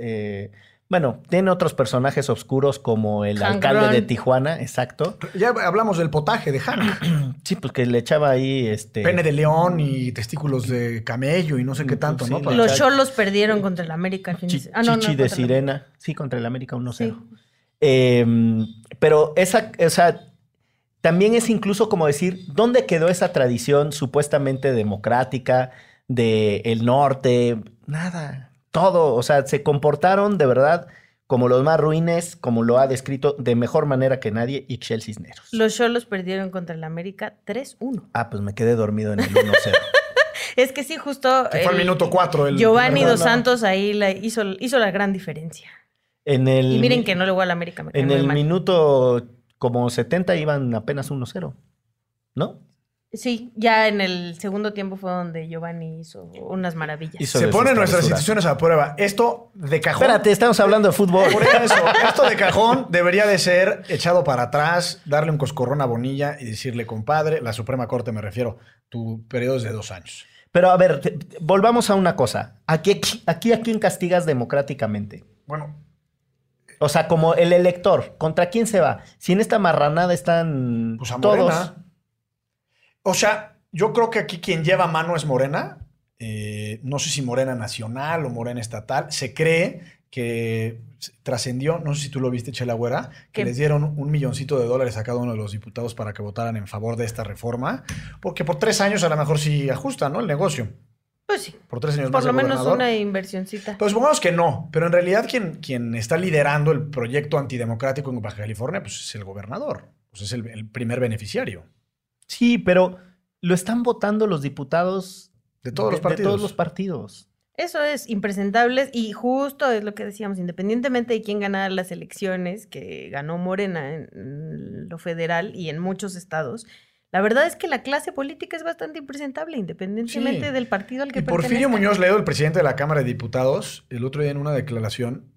Bueno, tiene otros personajes oscuros como el Hank alcalde de. Tijuana, exacto. Ya hablamos del potaje de Hank. <clears throat> Sí, pues que le echaba ahí este... Pene de león y testículos de camello y no sé qué tanto, Sí, ¿no? Para- Los cholos perdieron contra el América al fin de Chi- se- ah, no, no, Chichi de Sirena. Sí, contra el América 1-0. Sí. Eh, pero esa, o sea, también es incluso como decir, ¿dónde quedó esa tradición supuestamente democrática del norte? Nada, todo, o sea, se comportaron de verdad como los más ruines, como lo ha descrito de mejor manera que nadie Ixchel Cisneros. Los cholos perdieron contra el América 3-1. Ah, pues me quedé dormido en el 1-0. <laughs> Es que sí, justo. que fue el minuto 4. Giovanni No, Dos. Santos ahí la hizo, hizo la gran diferencia. En el, Y miren que no le voy al América, me en el mal. minuto como 70 iban apenas 1-0, ¿no? Sí, ya en el segundo tiempo fue donde Giovanni hizo unas maravillas. Hizo Se de ponen sus nuestras travesuras. instituciones a prueba. Esto de cajón. Espérate, estamos hablando de fútbol. Por eso, esto de cajón debería de ser echado para atrás, darle un coscorrón a Bonilla y decirle, compadre, la Suprema Corte me refiero, tu periodo es de dos años. Pero a ver, te- volvamos a una cosa. Aquí, aquí a quién castigas democráticamente. Bueno, O sea, como el elector, ¿contra quién se va? Si en esta marranada están pues a todos. Morena. O sea, yo creo que aquí quien lleva mano es Morena. Eh, no sé si Morena Nacional o Morena Estatal. Se cree que trascendió, no sé si tú lo viste, Chela Güera, que ¿Qué? les dieron un milloncito de dólares a cada uno de los diputados para que votaran en favor de esta reforma, porque por tres años a lo mejor sí ajusta, ¿no? El negocio. Pues sí, Por tres años por más lo menos una inversioncita. Pues supongamos que no, pero en realidad quien, quien está liderando el proyecto antidemocrático en Baja California, pues es el gobernador, pues es el, el primer beneficiario Sí, pero lo están votando los diputados de todos los de partidos. todos los partidos. Eso es impresentables y justo es lo que decíamos, independientemente de quién ganara las elecciones, que ganó Morena en lo federal y en muchos estados, la verdad es que la clase política es bastante impresentable, independientemente Sí. del partido al que Y Porfirio pertenezca. Muñoz Ledo, el presidente de la Cámara de Diputados, el otro día en una declaración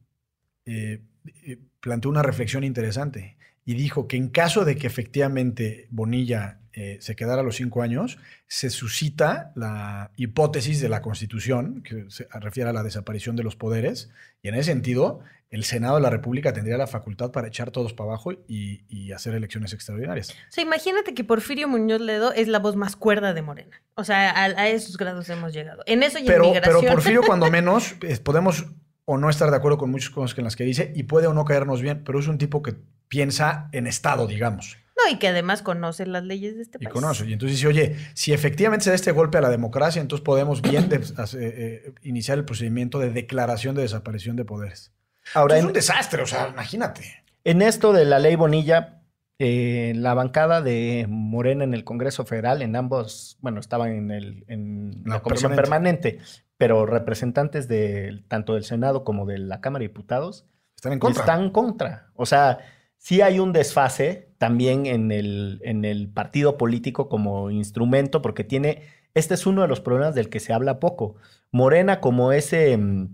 eh, eh, planteó una reflexión interesante y dijo que en caso de que efectivamente Bonilla eh, se quedara a los cinco años, se suscita la hipótesis de la Constitución, que se refiere a la desaparición de los poderes, y en ese sentido, el Senado de la República tendría la facultad para echar todos para abajo y, y hacer elecciones extraordinarias. O sea, imagínate que Porfirio Muñoz Ledo es la voz más cuerda de Morena. O sea, a, a esos grados hemos llegado. En eso y Pero, en pero. Porfirio, cuando <laughs> menos, podemos o no estar de acuerdo con muchas cosas que en las que dice y puede o no caernos bien, pero es un tipo que piensa en Estado, digamos, No, y que además conoce las leyes de este y país. conoce. Y entonces dice, oye, si efectivamente se da este golpe a la democracia, entonces podemos bien de- <laughs> hace- eh, iniciar el procedimiento de declaración de desaparición de poderes. Ahora, es un desastre, o sea, imagínate. en esto de la ley Bonilla, eh, la bancada de Morena en el Congreso Federal, en ambos, bueno, estaban en, el, en la, La comisión permanente. Pero representantes de, tanto del Senado como de la Cámara de Diputados Están en contra. están contra. O sea, sí hay un desfase también en el, en el partido político como instrumento, porque tiene, este es uno de los problemas del que se habla poco. Morena como ese mm,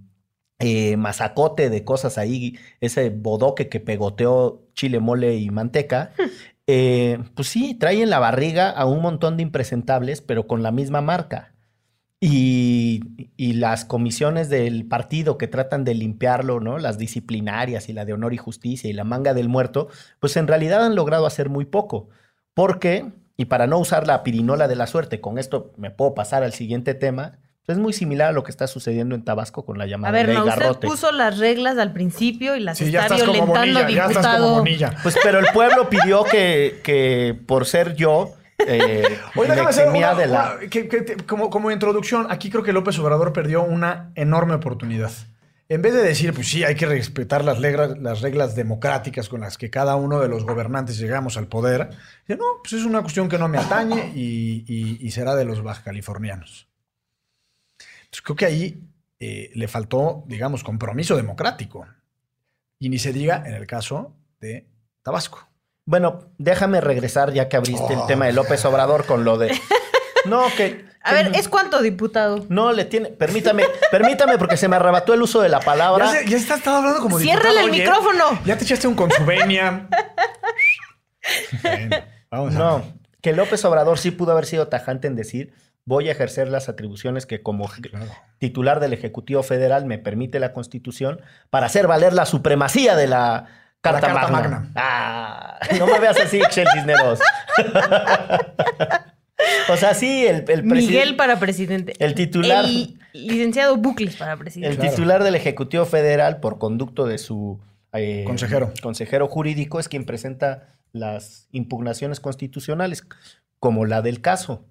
eh, mazacote de cosas ahí, ese bodoque que pegoteó chile, mole y manteca, <laughs> eh, pues sí, trae en la barriga a un montón de impresentables, pero con la misma marca. Y, y las comisiones del partido que tratan de limpiarlo, ¿no? Las disciplinarias y la de honor y justicia y la manga del muerto, pues en realidad han logrado hacer muy poco. Porque, y para no usar la pirinola de la suerte, con esto me puedo pasar al siguiente tema, pues es muy similar a lo que está sucediendo en Tabasco con la A llamada ver, ley no, usted Garrote. puso las reglas al principio y las Sí, está estás como violentando, Bonilla, ya estás como diputado. Bonilla. Pues pero el pueblo pidió que, que por ser yo, eh, Oye, me déjame hacer una- de la... una- que- que te- como, como introducción, aquí creo que López Obrador perdió una enorme oportunidad. En vez de decir, pues sí, hay que respetar las reglas, las reglas democráticas con las que cada uno de los gobernantes llegamos al poder, dice, no, pues es una cuestión que no me atañe y, y- y será de los bajacalifornianos. Entonces creo que ahí eh, le faltó, digamos, compromiso democrático. Y ni se diga en el caso de Tabasco. Bueno, déjame regresar ya que abriste el Oh. tema de López Obrador con lo de... No, que... <laughs> A que- ver, ¿es cuánto, diputado? No, le tiene... Permítame, permítame porque se me arrebató el uso de la palabra. Ya, se- ya está, estaba hablando como ¡Ciérrale el oye. micrófono! Ya te echaste un consubenia. <laughs> Bueno, vamos a No, que López Obrador sí pudo haber sido tajante en decir voy a ejercer las atribuciones que como Claro. titular del Ejecutivo Federal me permite la Constitución para hacer valer la supremacía de la Carta, Carta Magna. Magna. Ah, no me veas así, Chel Cisneros. <laughs> o sea, sí, el, el Miguel para presidente. el titular, El licenciado Bucles para el presidente. Claro. titular del Ejecutivo Federal, por conducto de su eh, Consejero. consejero jurídico, es quien presenta las impugnaciones constitucionales, como la del caso.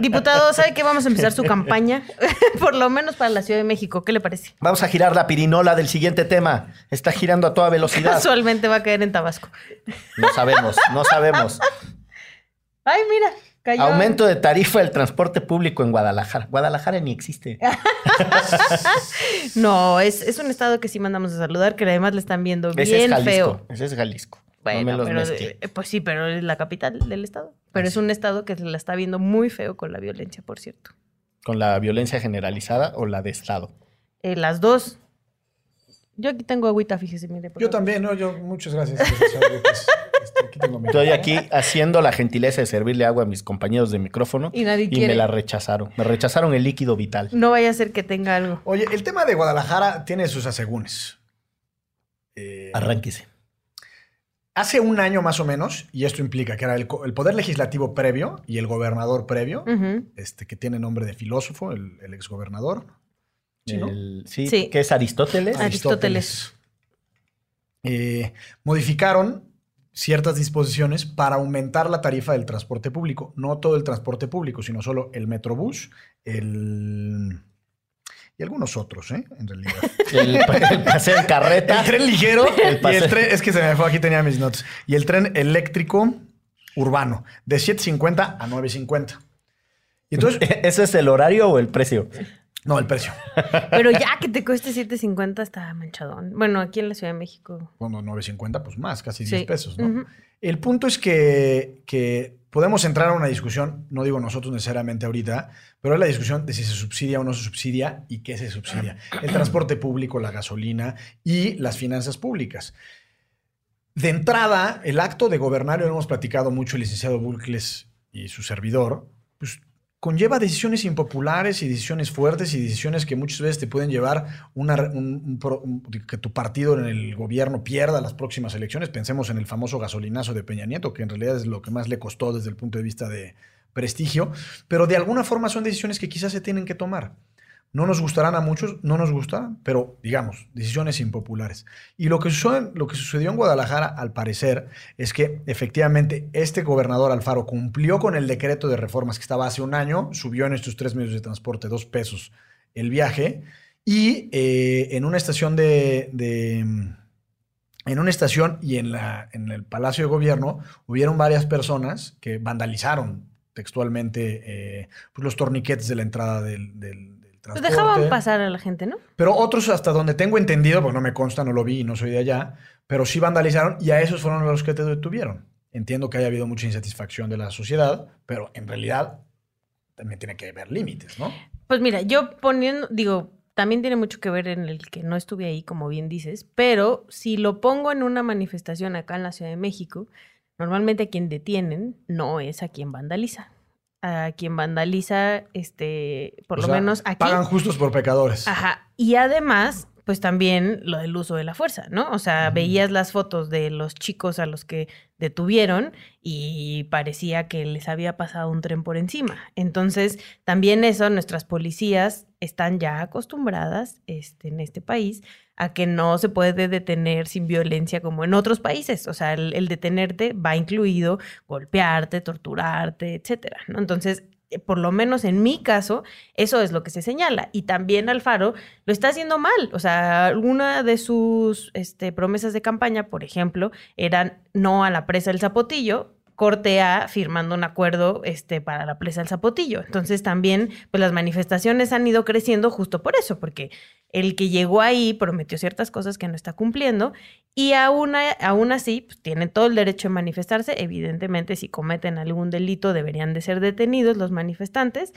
Diputado, ¿sabe que vamos a empezar su campaña? <laughs> Por lo menos para la Ciudad de México. ¿Qué le parece? Vamos a girar la pirinola del siguiente tema. Está girando a toda velocidad. Casualmente va a caer en Tabasco. No sabemos, no sabemos. Ay, mira, cayó. Aumento de tarifa del transporte público en Guadalajara. Guadalajara ni existe. <laughs> No, es, es un estado que sí mandamos a saludar, que además le están viendo Ese es bien Jalisco. feo. Ese es Jalisco. Bueno, los pero, eh, pues sí, pero es la capital del estado. Pero es un estado que se la está viendo muy feo con la violencia, por cierto. ¿Con la violencia generalizada o la de Estado? Eh, las dos. Yo aquí tengo agüita, fíjese, mire. por Yo favor. también, ¿no? Yo, muchas gracias. profesor López. Este, aquí tengo mi- Estoy aquí haciendo la gentileza de servirle agua a mis compañeros de micrófono Y nadie y quiere. me la rechazaron. Me rechazaron el líquido vital. No vaya a ser que tenga algo. Oye, el tema de Guadalajara tiene sus asegúnes. Eh, Arránquese. Hace un año más o menos, y esto implica que era el, poder legislativo previo y el gobernador previo, este, que tiene nombre de filósofo, el, el exgobernador. Sí, ¿no? El- sí, Sí. que es Aristóteles. Aristóteles. eh, modificaron ciertas disposiciones para aumentar la tarifa del transporte público. No todo el transporte público, sino solo el Metrobús, el... y algunos otros, ¿eh? En realidad. <laughs> El, el paseo en carreta. El tren ligero <laughs> El y el tren, es que se me fue, aquí tenía mis notas. Y el tren eléctrico urbano, de 7.50 a 9.50. Y entonces, <laughs> ¿Ese es el horario o el precio? no, el precio. Pero ya que te cueste 7.50 está manchadón. Bueno, aquí en la Ciudad de México. Bueno, 9.50, pues más, casi Sí. 10 pesos, ¿no? El punto es que, que podemos entrar a una discusión, no digo nosotros necesariamente ahorita, pero es la discusión de si se subsidia o no se subsidia y qué se subsidia. El transporte público, la gasolina y las finanzas públicas. De entrada, el acto de gobernar, lo hemos platicado mucho el licenciado Bulcles y su servidor, pues conlleva decisiones impopulares y decisiones fuertes y decisiones que muchas veces te pueden llevar una, un- un que tu partido en el gobierno pierda las próximas elecciones. Pensemos en el famoso gasolinazo de Peña Nieto, que en realidad es lo que más le costó desde el punto de vista de prestigio, pero de alguna forma son decisiones que quizás se tienen que tomar. No nos gustarán a muchos, no nos gustarán, pero digamos, decisiones impopulares. Y lo que, sucedió, lo que sucedió en Guadalajara, al parecer, es que efectivamente este gobernador Alfaro cumplió con el decreto de reformas que estaba hace un año, subió en estos tres medios de transporte dos pesos el viaje, y eh, en una estación de, en una estación y en, la, en el Palacio de Gobierno hubieron varias personas que vandalizaron textualmente eh, pues, los torniquetes de la entrada del Pues dejaban pasar a la gente, ¿no? Pero otros, hasta donde tengo entendido, porque no me consta, no lo vi y no soy de allá, pero sí vandalizaron y a esos fueron los que te detuvieron. Entiendo que haya habido mucha insatisfacción de la sociedad, pero en realidad también tiene que haber límites, ¿no? Pues mira, yo poniendo, digo, también tiene mucho que ver en el que no estuve ahí, como bien dices, pero si lo pongo en una manifestación acá en la Ciudad de México, normalmente a quien detienen no es a quien vandaliza. A quien vandaliza, este, por O lo sea, menos aquí. Pagan justos por pecadores. Ajá. Y además, pues también lo del uso de la fuerza, ¿no? O sea, veías las fotos de los chicos a los que detuvieron y parecía que les había pasado un tren por encima. Entonces, también eso, nuestras policías están ya acostumbradas este, en este país a que no se puede detener sin violencia como en otros países. O sea, el, detenerte va incluido golpearte, torturarte, etcétera. Entonces, eh, por lo menos en mi caso, eso es lo que se señala. Y también Alfaro lo está haciendo mal. O sea, alguna de sus este, promesas de campaña, por ejemplo, eran no a la presa del Zapotillo, corte A firmando un acuerdo este, para la presa del Zapotillo. Entonces también, pues las manifestaciones han ido creciendo justo por eso, porque el que llegó ahí prometió ciertas cosas que no está cumpliendo y aún, aún así pues, tienen todo el derecho de manifestarse. Evidentemente, si cometen algún delito deberían de ser detenidos los manifestantes,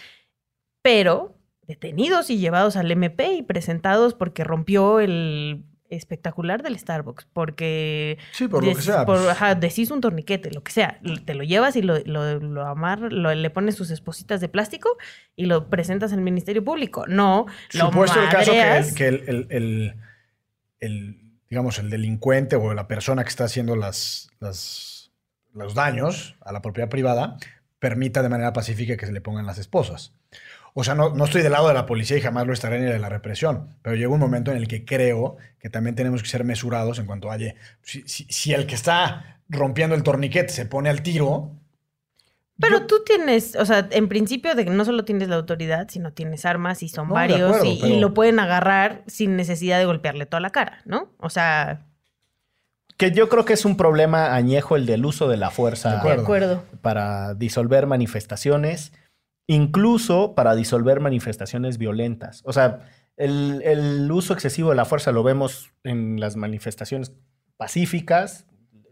pero detenidos y llevados al MP y presentados porque rompió el espectacular del Starbucks, porque Sí, por lo que sea. por- pues. ajá, deshizo un torniquete, lo que sea. Te lo llevas y lo, lo, lo le pones sus espositas de plástico y lo presentas al Ministerio Público. No, lo Supuesto el caso que, el, que el- el- el- el, digamos, el delincuente o la persona que está haciendo las, las- los daños a la propiedad privada permita de manera pacífica que se le pongan las esposas. O sea, no, no estoy del lado de la policía y jamás lo estaré ni de la represión, pero llega un momento en el que creo que también tenemos que ser mesurados en cuanto a, oye, si, si- si el que está rompiendo el torniquete se pone al tiro, Pero tú tienes, o sea, en principio de que no solo tienes la autoridad, sino tienes armas y son No, varios acuerdo, y, y lo pueden agarrar sin necesidad de golpearle toda la cara, ¿no? O sea, Que yo creo que es un problema añejo el del uso de la fuerza de acuerdo. acuerdo. para disolver manifestaciones, incluso para disolver manifestaciones violentas. O sea, el, el uso excesivo de la fuerza lo vemos en las manifestaciones pacíficas,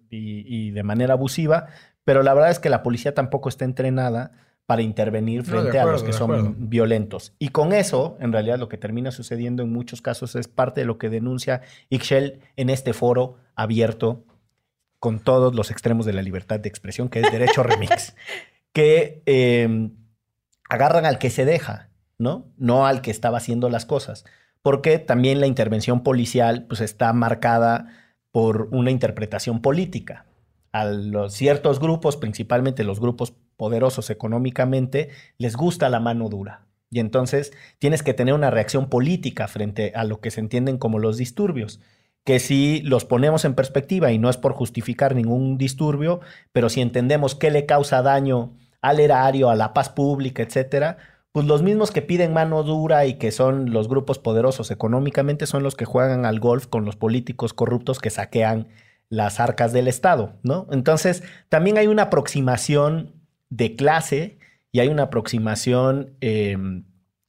y, de manera abusiva, pero la verdad es que la policía tampoco está entrenada para intervenir frente a los que son violentos. Y con eso, en realidad, lo que termina sucediendo en muchos casos es parte de lo que denuncia Ixchel en este foro abierto con todos los extremos de la libertad de expresión, que es derecho remix, <laughs> que em, agarran al que se deja, ¿no? No al que estaba haciendo las cosas. Porque también la intervención policial pues, está marcada por una interpretación política. A ciertos grupos, principalmente los grupos poderosos económicamente, les gusta la mano dura. Y entonces tienes que tener una reacción política frente a lo que se entienden como los disturbios que si los ponemos en perspectiva, y no es por justificar ningún disturbio, pero si entendemos qué le causa daño al erario, a la paz pública, etcétera, pues los mismos que piden mano dura y que son los grupos poderosos económicamente son los que juegan al golf con los políticos corruptos que saquean las arcas del Estado, ¿no? Entonces, también hay una aproximación de clase y hay una aproximación em,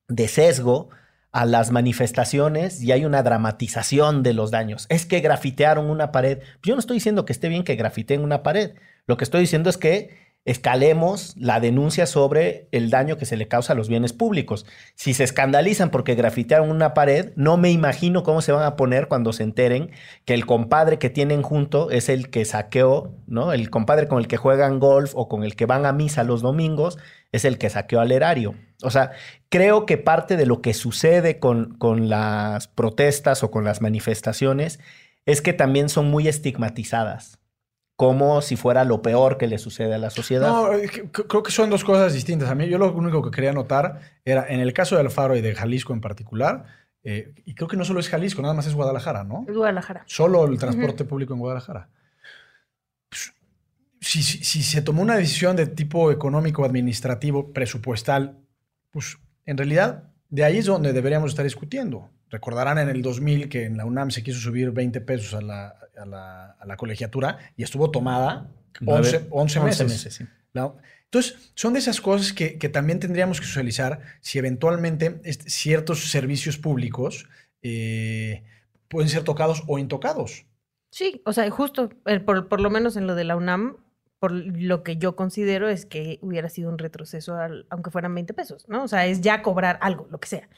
de sesgo a las manifestaciones y hay una dramatización de los daños. Es que grafitearon una pared. Yo no estoy diciendo que esté bien que grafiteen una pared. Lo que estoy diciendo es que escalemos la denuncia sobre el daño que se le causa a los bienes públicos. Si se escandalizan porque grafitearon una pared, no me imagino cómo se van a poner cuando se enteren que el compadre que tienen junto es el que saqueó, ¿no? El compadre con el que juegan golf o con el que van a misa los domingos es el que saqueó al erario. O sea, creo que parte de lo que sucede con, con las protestas o con las manifestaciones es que también son muy estigmatizadas como si fuera lo peor que le sucede a la sociedad. No, creo que son dos cosas distintas. A mí, yo lo único que quería notar era, en el caso de Alfaro y de Jalisco en particular, eh, y creo que no solo es Jalisco, nada más es Guadalajara, ¿no? Guadalajara. Solo el transporte público en Guadalajara. Pues, si, si, se tomó una decisión de tipo económico, administrativo, presupuestal, pues en realidad de ahí es donde deberíamos estar discutiendo. Recordarán en el 2000 que en la UNAM se quiso subir 20 pesos a la, a la, colegiatura y estuvo tomada 11, 11, meses. Entonces, son de esas cosas que, también tendríamos que socializar si eventualmente ciertos servicios públicos eh, pueden ser tocados o intocados. Sí, o sea, justo, eh, por, lo menos en lo de la UNAM, por lo que yo considero es que hubiera sido un retroceso, aunque fueran 20 pesos, ¿no? O sea, es ya cobrar algo, lo que sea.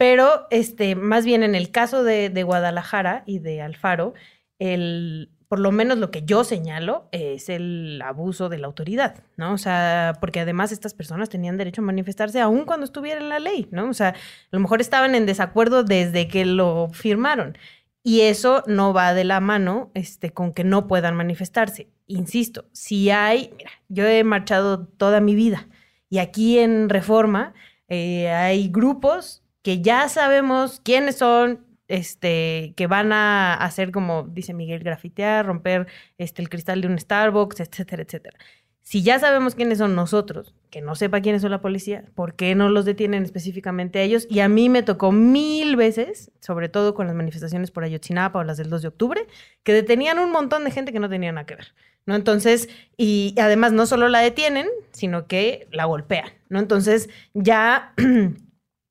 Pero, este, más bien en el caso de, Guadalajara y de Alfaro, el, por lo menos lo que yo señalo es el abuso de la autoridad, ¿no? O sea, porque además estas personas tenían derecho a manifestarse aún cuando estuviera en la ley, ¿no? O sea, a lo mejor estaban en desacuerdo desde que lo firmaron. Y eso no va de la mano este, con que no puedan manifestarse. Insisto, si hay, mira, yo he marchado toda mi vida y aquí en Reforma eh, hay grupos que ya sabemos quiénes son, este, que van a hacer, como dice Miguel, grafitear, romper este, el cristal de un Starbucks, etcétera, etcétera. Si ya sabemos quiénes son nosotros, que no sepa quiénes son la policía, ¿por qué no los detienen específicamente a ellos? Y a mí me tocó mil veces, sobre todo con las manifestaciones por Ayotzinapa o las del 2 de octubre, que detenían un montón de gente que no tenía nada que ver. ¿no? Entonces, y además no solo la detienen, sino que la golpean, ¿no? Entonces, ya <clears throat>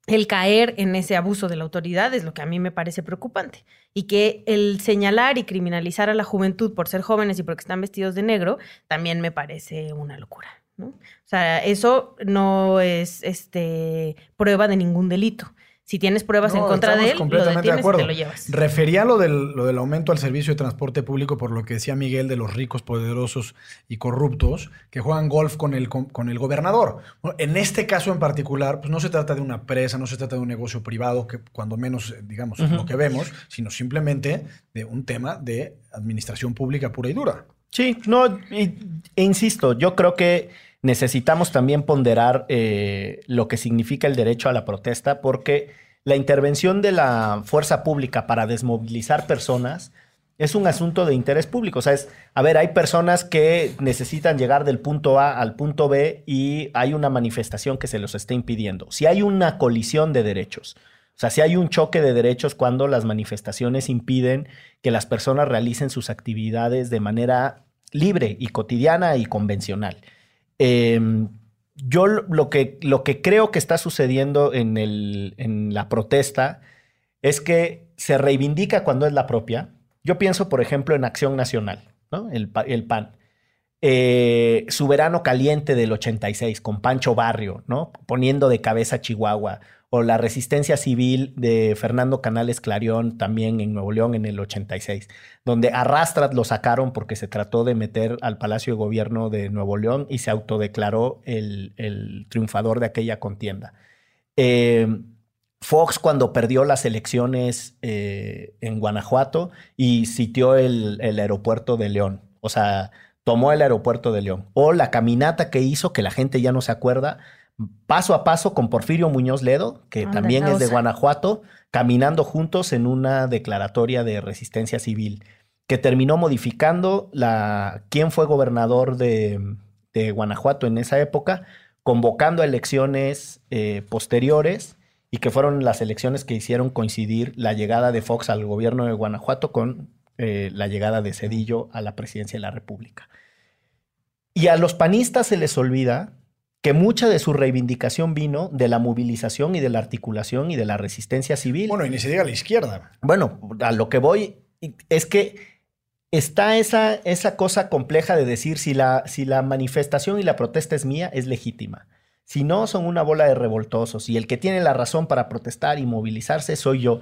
el caer en ese abuso de la autoridad es lo que a mí me parece preocupante. Y que el señalar y criminalizar a la juventud por ser jóvenes y porque están vestidos de negro también me parece una locura. O sea, eso no es este, prueba de ningún delito. Si tienes pruebas en contra de él, lo detienes de acuerdo. y te lo llevas. Refería lo del, lo del aumento al servicio de transporte público por lo que decía Miguel de los ricos, poderosos y corruptos que juegan golf con el, con, el gobernador. en este caso en particular, pues no se trata de una presa, no se trata de un negocio privado, que cuando menos, eh, digamos, lo que vemos, sino simplemente de un tema de administración pública pura y dura. Sí, no, e insisto, yo creo que necesitamos también ponderar eh, lo que significa el derecho a la protesta, porque la intervención de la fuerza pública para desmovilizar personas es un asunto de interés público. O sea, es, a ver, hay personas que necesitan llegar del punto A al punto B y hay una manifestación que se los está impidiendo. Si hay una colisión de derechos, o sea, si hay un choque de derechos cuando las manifestaciones impiden que las personas realicen sus actividades de manera libre y cotidiana y convencional. Em, yo lo que, lo que creo que está sucediendo en, el, en la protesta es que se reivindica cuando es la propia. Yo pienso, por ejemplo, en Acción Nacional. ¿no? El, el PAN. Eh, su verano caliente del 86 con Pancho Barrio, ¿no? Poniendo de cabeza Chihuahua. O la resistencia civil de Fernando Canales Clarión también en Nuevo León en el 86, donde Arrastras lo sacaron porque se trató de meter al Palacio de Gobierno de Nuevo León y se autodeclaró el, el triunfador de aquella contienda. Eh, Fox cuando perdió las elecciones eh, en Guanajuato y sitió el, el aeropuerto de León. O sea, tomó el aeropuerto de León. O la caminata que hizo, que la gente ya no se acuerda, paso a paso con Porfirio Muñoz Ledo, que también es de Guanajuato, caminando juntos en una declaratoria de resistencia civil, que terminó modificando la quién fue gobernador de, Guanajuato en esa época, convocando elecciones eh, posteriores y que fueron las elecciones que hicieron coincidir la llegada de Fox al gobierno de Guanajuato con eh, la llegada de Cedillo a la presidencia de la República. Y a los panistas se les olvida que mucha de su reivindicación vino de la movilización y de la articulación y de la resistencia civil. Bueno, y ni se diga a la izquierda. Bueno, a lo que voy es que está esa, esa cosa compleja de decir si la, si la manifestación y la protesta es mía, es legítima. Si no, son una bola de revoltosos y el que tiene la razón para protestar y movilizarse soy yo.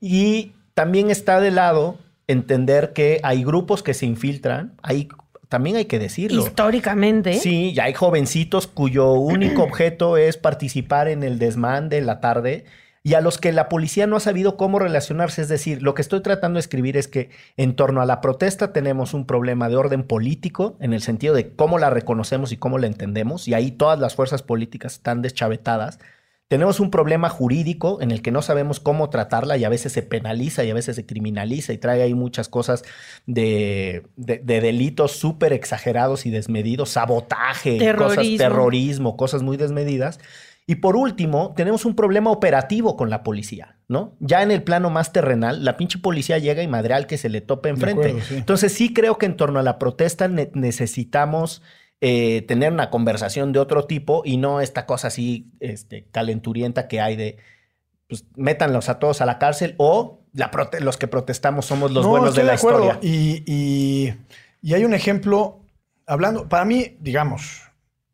Y también está de lado entender que hay grupos que se infiltran, hay también hay que decirlo. Históricamente. Sí, ya hay jovencitos cuyo único <clears throat> objeto es participar en el desmán de la tarde y a los que la policía no ha sabido cómo relacionarse. Es decir, lo que estoy tratando de escribir es que en torno a la protesta tenemos un problema de orden político en el sentido de cómo la reconocemos y cómo la entendemos y ahí todas las fuerzas políticas están deschavetadas tenemos un problema jurídico en el que no sabemos cómo tratarla y a veces se penaliza y a veces se criminaliza y trae ahí muchas cosas de, delitos súper exagerados y desmedidos, sabotaje, terrorismo. cosas, terrorismo, cosas muy desmedidas. Y por último, tenemos un problema operativo con la policía, ¿no? Ya en el plano más terrenal, la pinche policía llega y madre al que se le tope enfrente. Entonces sí creo que en torno a la protesta necesitamos eh, tener una conversación de otro tipo y no esta cosa así este, calenturienta que hay de, pues métanlos a todos a la cárcel o los que protestamos somos los buenos de la historia. Y, hay un ejemplo, hablando, para mí, digamos,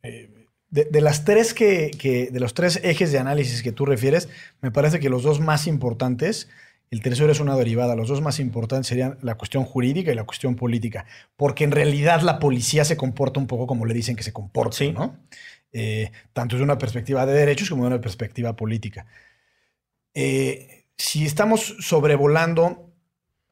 eh, de, las tres que, de los tres ejes de análisis que tú refieres, me parece que los dos más importantes el tercero es una derivada. Los dos más importantes serían la cuestión jurídica y la cuestión política, porque en realidad la policía se comporta un poco como le dicen que se comporta, ¿no? Eh, tanto desde una perspectiva de derechos como de una perspectiva política. Eh, si estamos sobrevolando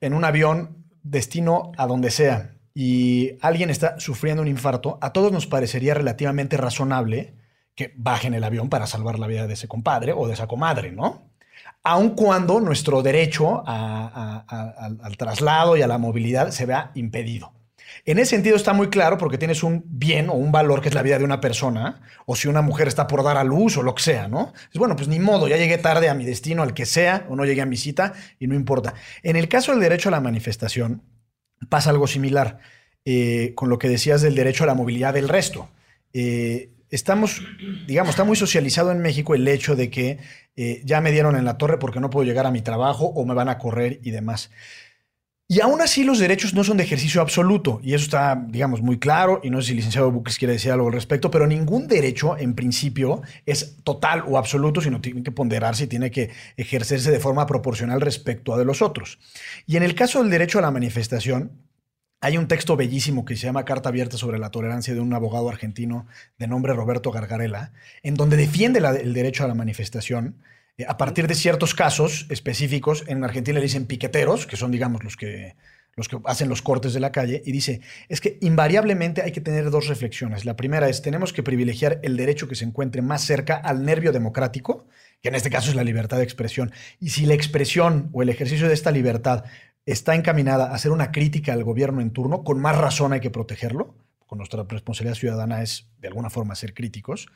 en un avión destino a donde sea y alguien está sufriendo un infarto, a todos nos parecería relativamente razonable que bajen el avión para salvar la vida de ese compadre o de esa comadre, ¿no? Aun cuando nuestro derecho al traslado y a la movilidad se vea impedido. En ese sentido está muy claro porque tienes un bien o un valor que es la vida de una persona, o si una mujer está por dar a luz o lo que sea, ¿no? Es bueno, pues ni modo, ya llegué tarde a mi destino, al que sea, o no llegué a mi cita y no importa. En el caso del derecho a la manifestación, pasa algo similar eh, con lo que decías del derecho a la movilidad del resto. Eh, estamos, digamos, está muy socializado en México el hecho de que eh, ya me dieron en la torre porque no puedo llegar a mi trabajo o me van a correr y demás. Y aún así los derechos no son de ejercicio absoluto, y eso está, digamos, muy claro, y no sé si el licenciado Buques quiere decir algo al respecto, pero ningún derecho en principio es total o absoluto, sino tiene que ponderarse y tiene que ejercerse de forma proporcional respecto a de los otros. Y en el caso del derecho a la manifestación, hay un texto bellísimo que se llama Carta Abierta sobre la Tolerancia de un abogado argentino de nombre Roberto Gargarela, en donde defiende el derecho a la manifestación eh, a partir de ciertos casos específicos. En Argentina le dicen piqueteros, que son, digamos, los que, los que hacen los cortes de la calle, y dice, es que invariablemente hay que tener dos reflexiones. La primera es, tenemos que privilegiar el derecho que se encuentre más cerca al nervio democrático, que en este caso es la libertad de expresión. Y si la expresión o el ejercicio de esta libertad está encaminada a hacer una crítica al gobierno en turno, con más razón hay que protegerlo, con nuestra responsabilidad ciudadana es de alguna forma ser críticos.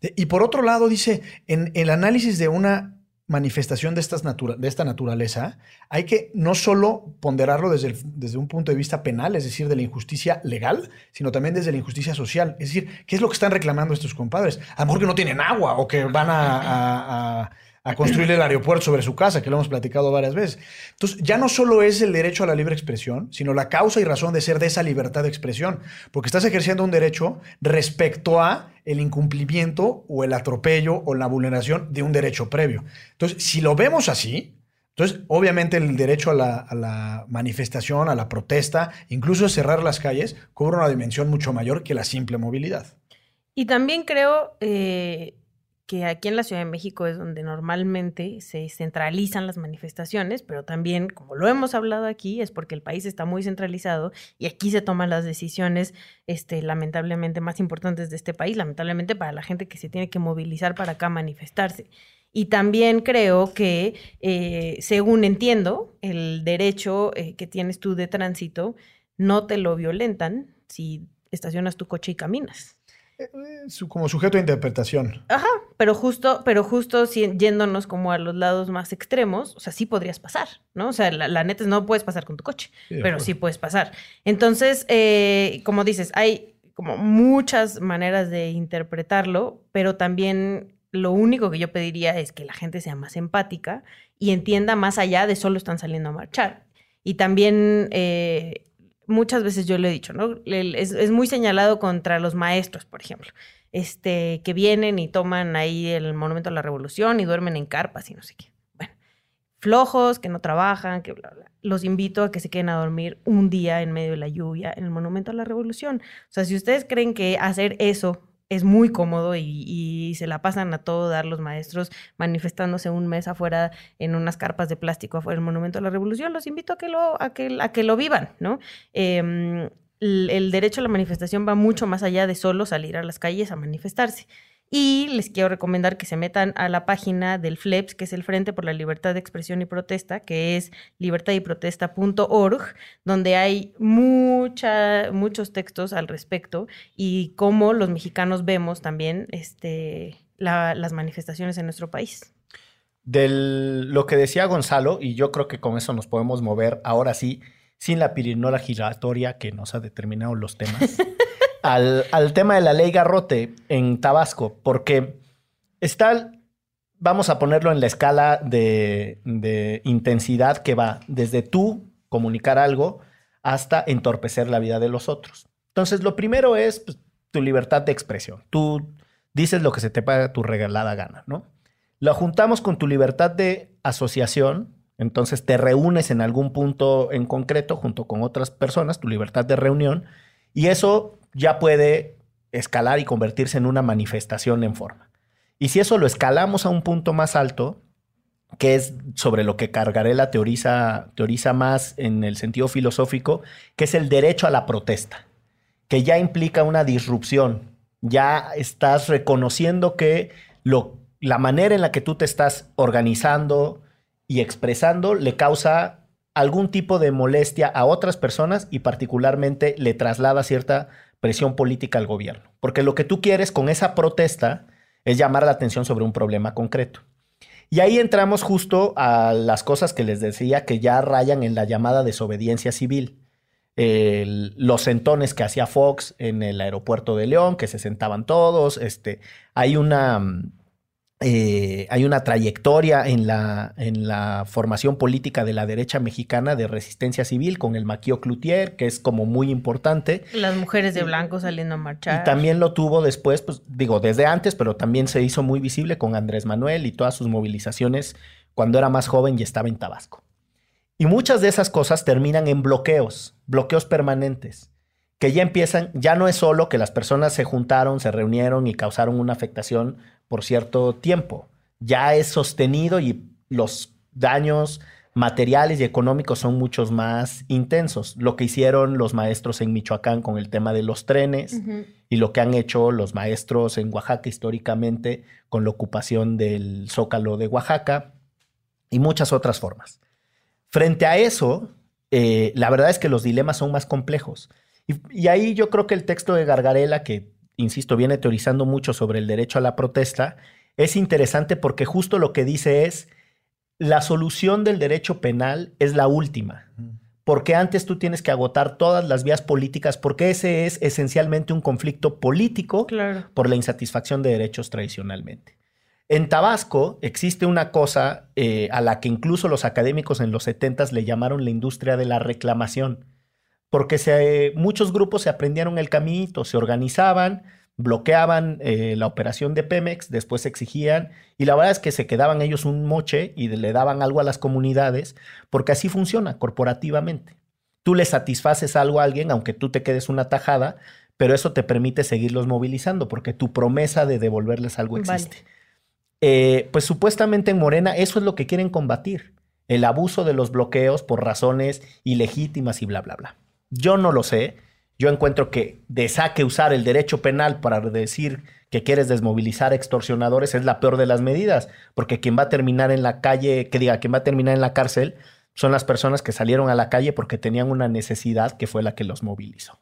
Y por otro lado, dice, en el análisis de una manifestación de, estas de esta naturaleza, hay que no solo ponderarlo desde, desde un punto de vista penal, es decir, de la injusticia legal, sino también desde la injusticia social. Es decir, ¿qué es lo que están reclamando estos compadres? A lo mejor que no tienen agua o que van a construir el aeropuerto sobre su casa, que lo hemos platicado varias veces. Entonces, ya no solo es el derecho a la libre expresión, sino la causa y razón de ser de esa libertad de expresión, porque estás ejerciendo un derecho respecto a el incumplimiento o el atropello o la vulneración de un derecho previo. Entonces, si lo vemos así, entonces, obviamente el derecho a la, manifestación, a la protesta, incluso cerrar las calles, cobra una dimensión mucho mayor que la simple movilidad. Y también creo eh, que aquí en la Ciudad de México es donde normalmente se centralizan las manifestaciones, pero también, como lo hemos hablado aquí, es porque el país está muy centralizado y aquí se toman las decisiones, este, lamentablemente, más importantes de este país, lamentablemente para la gente que se tiene que movilizar para acá manifestarse. Y también creo que, eh, según entiendo, el derecho eh, que tienes tú de tránsito no te lo violentan si estacionas tu coche y caminas. Eh, como sujeto de interpretación. Ajá, pero justo, pero justo yéndonos como a los lados más extremos, o sea, sí podrías pasar, ¿no? O sea, la, neta es no puedes pasar con tu coche, pero sí puedes pasar. Entonces, como dices, hay como muchas maneras de interpretarlo, pero también lo único que yo pediría es que la gente sea más empática y entienda más allá de solo están saliendo a marchar. Y también eh, muchas veces yo le he dicho, ¿no? Es, muy señalado contra los maestros, por ejemplo, este, que vienen y toman ahí el Monumento a la Revolución y duermen en carpas y no sé qué. Bueno, flojos, que no trabajan, que bla, bla. Los invito a que se queden a dormir un día en medio de la lluvia en el Monumento a la Revolución. O sea, si ustedes creen que hacer eso es muy cómodo y, se la pasan a todo dar los maestros manifestándose un mes afuera en unas carpas de plástico afuera del Monumento a la Revolución. Los invito a que lo, a que, a que lo vivan, ¿no? Em, el derecho a la manifestación va mucho más allá de solo salir a las calles a manifestarse. Y les quiero recomendar que se metan a la página del FLEPS, que es el Frente por la Libertad de Expresión y Protesta, que es libertadyprotesta.org, donde hay mucha, muchos textos al respecto y cómo los mexicanos vemos también este, las manifestaciones en nuestro país. De lo que decía Gonzalo, y yo creo que con eso nos podemos mover ahora sí, sin la pirinola giratoria que nos ha determinado los temas. <laughs> al, tema de la ley Garrote en Tabasco, porque está, vamos a ponerlo en la escala de, intensidad que va desde tú comunicar algo hasta entorpecer la vida de los otros. Entonces, lo primero es pues, tu libertad de expresión. Tú dices lo que se te paga tu regalada gana, ¿no? Lo juntamos con tu libertad de asociación, entonces te reúnes en algún punto en concreto junto con otras personas, tu libertad de reunión, y eso ya puede escalar y convertirse en una manifestación en forma. Y si eso lo escalamos a un punto más alto, que es sobre lo que Cargarela teoriza, teoriza más en el sentido filosófico, que es el derecho a la protesta, que ya implica una disrupción. Ya estás reconociendo que lo, la manera en la que tú te estás organizando y expresando le causa algún tipo de molestia a otras personas y particularmente le traslada cierta presión política al gobierno. Porque lo que tú quieres con esa protesta es llamar la atención sobre un problema concreto. Y ahí entramos justo a las cosas que les decía que ya rayan en la llamada desobediencia civil. los sentones que hacía Fox en el aeropuerto de León, que se sentaban todos. Este, hay una eh, hay una trayectoria en la, en la formación política de la derecha mexicana de resistencia civil con el Maquio Cloutier, que es como muy importante. Las mujeres de blanco saliendo a marchar. Y también lo tuvo después, pues digo, desde antes, pero también se hizo muy visible con Andrés Manuel y todas sus movilizaciones cuando era más joven y estaba en Tabasco. Y muchas de esas cosas terminan en bloqueos, bloqueos permanentes que ya empiezan, ya no es solo que las personas se juntaron, se reunieron y causaron una afectación por cierto tiempo. Ya es sostenido y los daños materiales y económicos son muchos más intensos. Lo que hicieron los maestros en Michoacán con el tema de los trenes y lo que han hecho los maestros en Oaxaca históricamente con la ocupación del zócalo de Oaxaca y muchas otras formas. Frente a eso, eh, la verdad es que los dilemas son más complejos. y, ahí yo creo que el texto de Gargarela, que insisto, viene teorizando mucho sobre el derecho a la protesta, es interesante porque justo lo que dice es, la solución del derecho penal es la última. Porque antes tú tienes que agotar todas las vías políticas, porque ese es esencialmente un conflicto político por la insatisfacción de derechos tradicionalmente. En Tabasco existe una cosa eh, a la que incluso los académicos en los 70 le llamaron la industria de la reclamación, porque se, muchos grupos se aprendieron el caminito, se organizaban, bloqueaban eh, la operación de Pemex, después exigían, y la verdad es que se quedaban ellos un moche y le daban algo a las comunidades, porque así funciona corporativamente. Tú le satisfaces algo a alguien, aunque tú te quedes una tajada, pero eso te permite seguirlos movilizando, porque tu promesa de devolverles algo existe. Eh, pues supuestamente en Morena eso es lo que quieren combatir, el abuso de los bloqueos por razones ilegítimas y bla, bla, bla. Yo no lo sé. Yo encuentro que de saque usar el derecho penal para decir que quieres desmovilizar extorsionadores es la peor de las medidas, porque quien va a terminar en la calle, que diga, quien va a terminar en la cárcel son las personas que salieron a la calle porque tenían una necesidad que fue la que los movilizó.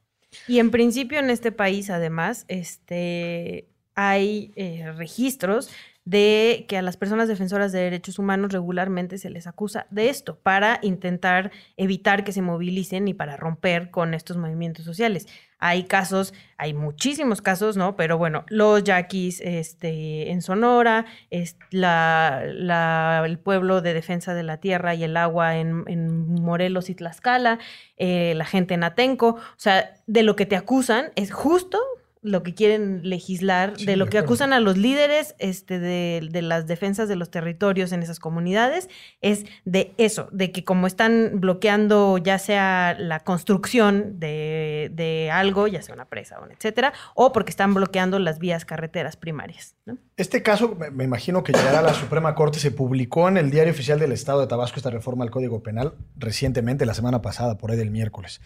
Y en principio en este país, además, este, hay eh, registros de que a las personas defensoras de derechos humanos regularmente se les acusa de esto para intentar evitar que se movilicen y para romper con estos movimientos sociales. Hay casos, hay muchísimos casos, ¿no? Pero bueno, los yaquis este, en Sonora, es la, el pueblo de defensa de la tierra y el agua en, Morelos y Tlaxcala, eh, la gente en Atenco, o sea, de lo que te acusan es justo lo que quieren legislar, de lo que acusan a los líderes este, de, las defensas de los territorios en esas comunidades, es de eso, de que como están bloqueando ya sea la construcción de, algo, ya sea una presa o etcétera, o porque están bloqueando las vías carreteras primarias. Este caso, me imagino que llegará a la Suprema Corte, se publicó en el Diario Oficial del Estado de Tabasco esta reforma al Código Penal recientemente, la semana pasada, por ahí del miércoles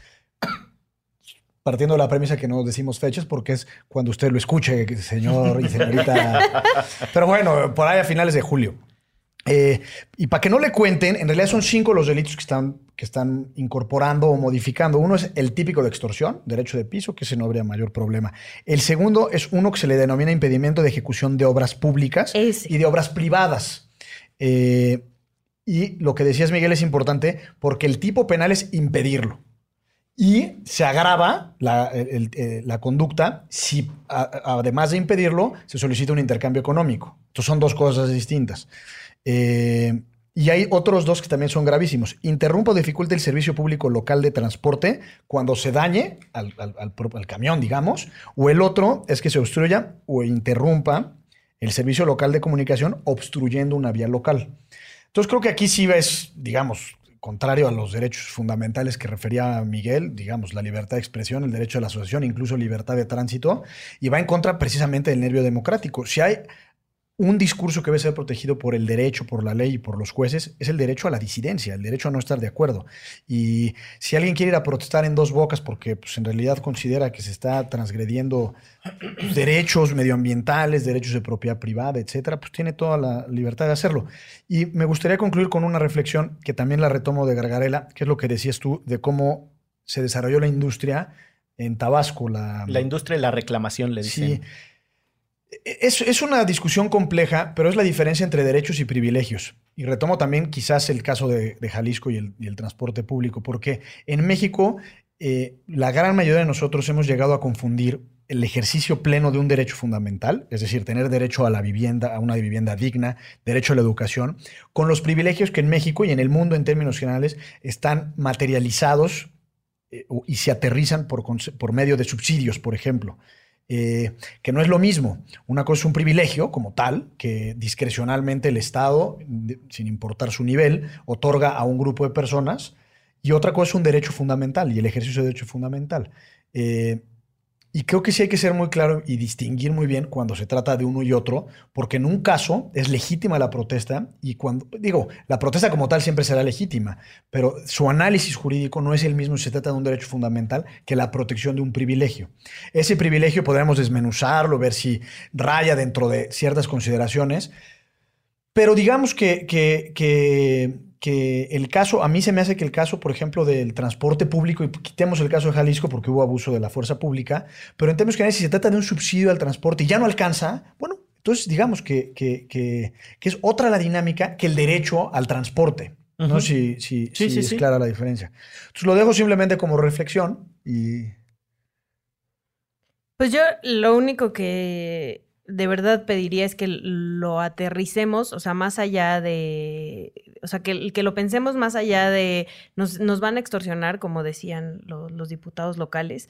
partiendo de la premisa que no decimos fechas porque es cuando usted lo escuche, señor y señorita. <laughs> Pero bueno, por ahí a finales de julio. Eh, y para que no le cuenten, en realidad son cinco los delitos que están, que están incorporando o modificando. Uno es el típico de extorsión, derecho de piso, que ese no habría mayor problema. El segundo es uno que se le denomina impedimento de ejecución de obras públicas y de obras privadas. Eh, y lo que decías, Miguel, es importante porque el tipo penal es impedirlo. Y se agrava la, eh, conducta si, además de impedirlo, se solicita un intercambio económico. Entonces son dos cosas distintas. Eh, y hay otros dos que también son gravísimos. Interrumpa o dificulte el servicio público local de transporte cuando se dañe al, al, camión, digamos. O el otro es que se obstruya o interrumpa el servicio local de comunicación obstruyendo una vía local. Entonces creo que aquí sí ves, digamos, contrario a los derechos fundamentales que refería Miguel, digamos, la libertad de expresión, el derecho a la asociación, incluso libertad de tránsito, y va en contra precisamente del nervio democrático. Si hay un discurso que debe ser protegido por el derecho, por la ley y por los jueces, es el derecho a la disidencia, el derecho a no estar de acuerdo. Y si alguien quiere ir a protestar en dos bocas porque pues, en realidad considera que se está transgrediendo derechos medioambientales, derechos de propiedad privada, etcétera, pues tiene toda la libertad de hacerlo. Y me gustaría concluir con una reflexión que también la retomo de Gargarela, que es lo que decías tú de cómo se desarrolló la industria en Tabasco. La, la industria de la reclamación, le dicen. Sí es, una discusión compleja, pero es la diferencia entre derechos y privilegios. Y retomo también quizás el caso de, Jalisco y el, transporte público, porque en México eh, la gran mayoría de nosotros hemos llegado a confundir el ejercicio pleno de un derecho fundamental, es decir, tener derecho a la vivienda, a una vivienda digna, derecho a la educación, con los privilegios que en México y en el mundo en términos generales están materializados eh, y se aterrizan por medio de subsidios, por ejemplo. Eh, que no es lo mismo. Una cosa es un privilegio como tal, que discrecionalmente el Estado, sin importar su nivel, otorga a un grupo de personas, y otra cosa es un derecho fundamental y el ejercicio de derecho fundamental. Eh, y creo que sí hay que ser muy claro y distinguir muy bien cuando se trata de uno y otro, porque en un caso es legítima la protesta y cuando, digo, la protesta como tal siempre será legítima, pero su análisis jurídico no es el mismo si se trata de un derecho fundamental que la protección de un privilegio. Ese privilegio podremos desmenuzarlo, ver si raya dentro de ciertas consideraciones, pero digamos que, que, que que el caso, a mí se me hace que el caso, por ejemplo, del transporte público, y quitemos el caso de Jalisco porque hubo abuso de la fuerza pública, pero en términos generales, si se trata de un subsidio al transporte y ya no alcanza, bueno, entonces digamos que, que, es otra la dinámica que el derecho al transporte. No si, si, sí, es clara la diferencia. Entonces lo dejo simplemente como reflexión y... Pues yo lo único que de verdad pediría es que lo aterricemos, o sea, más allá de, o sea, que, que lo pensemos más allá de, nos, nos van a extorsionar, como decían los diputados locales,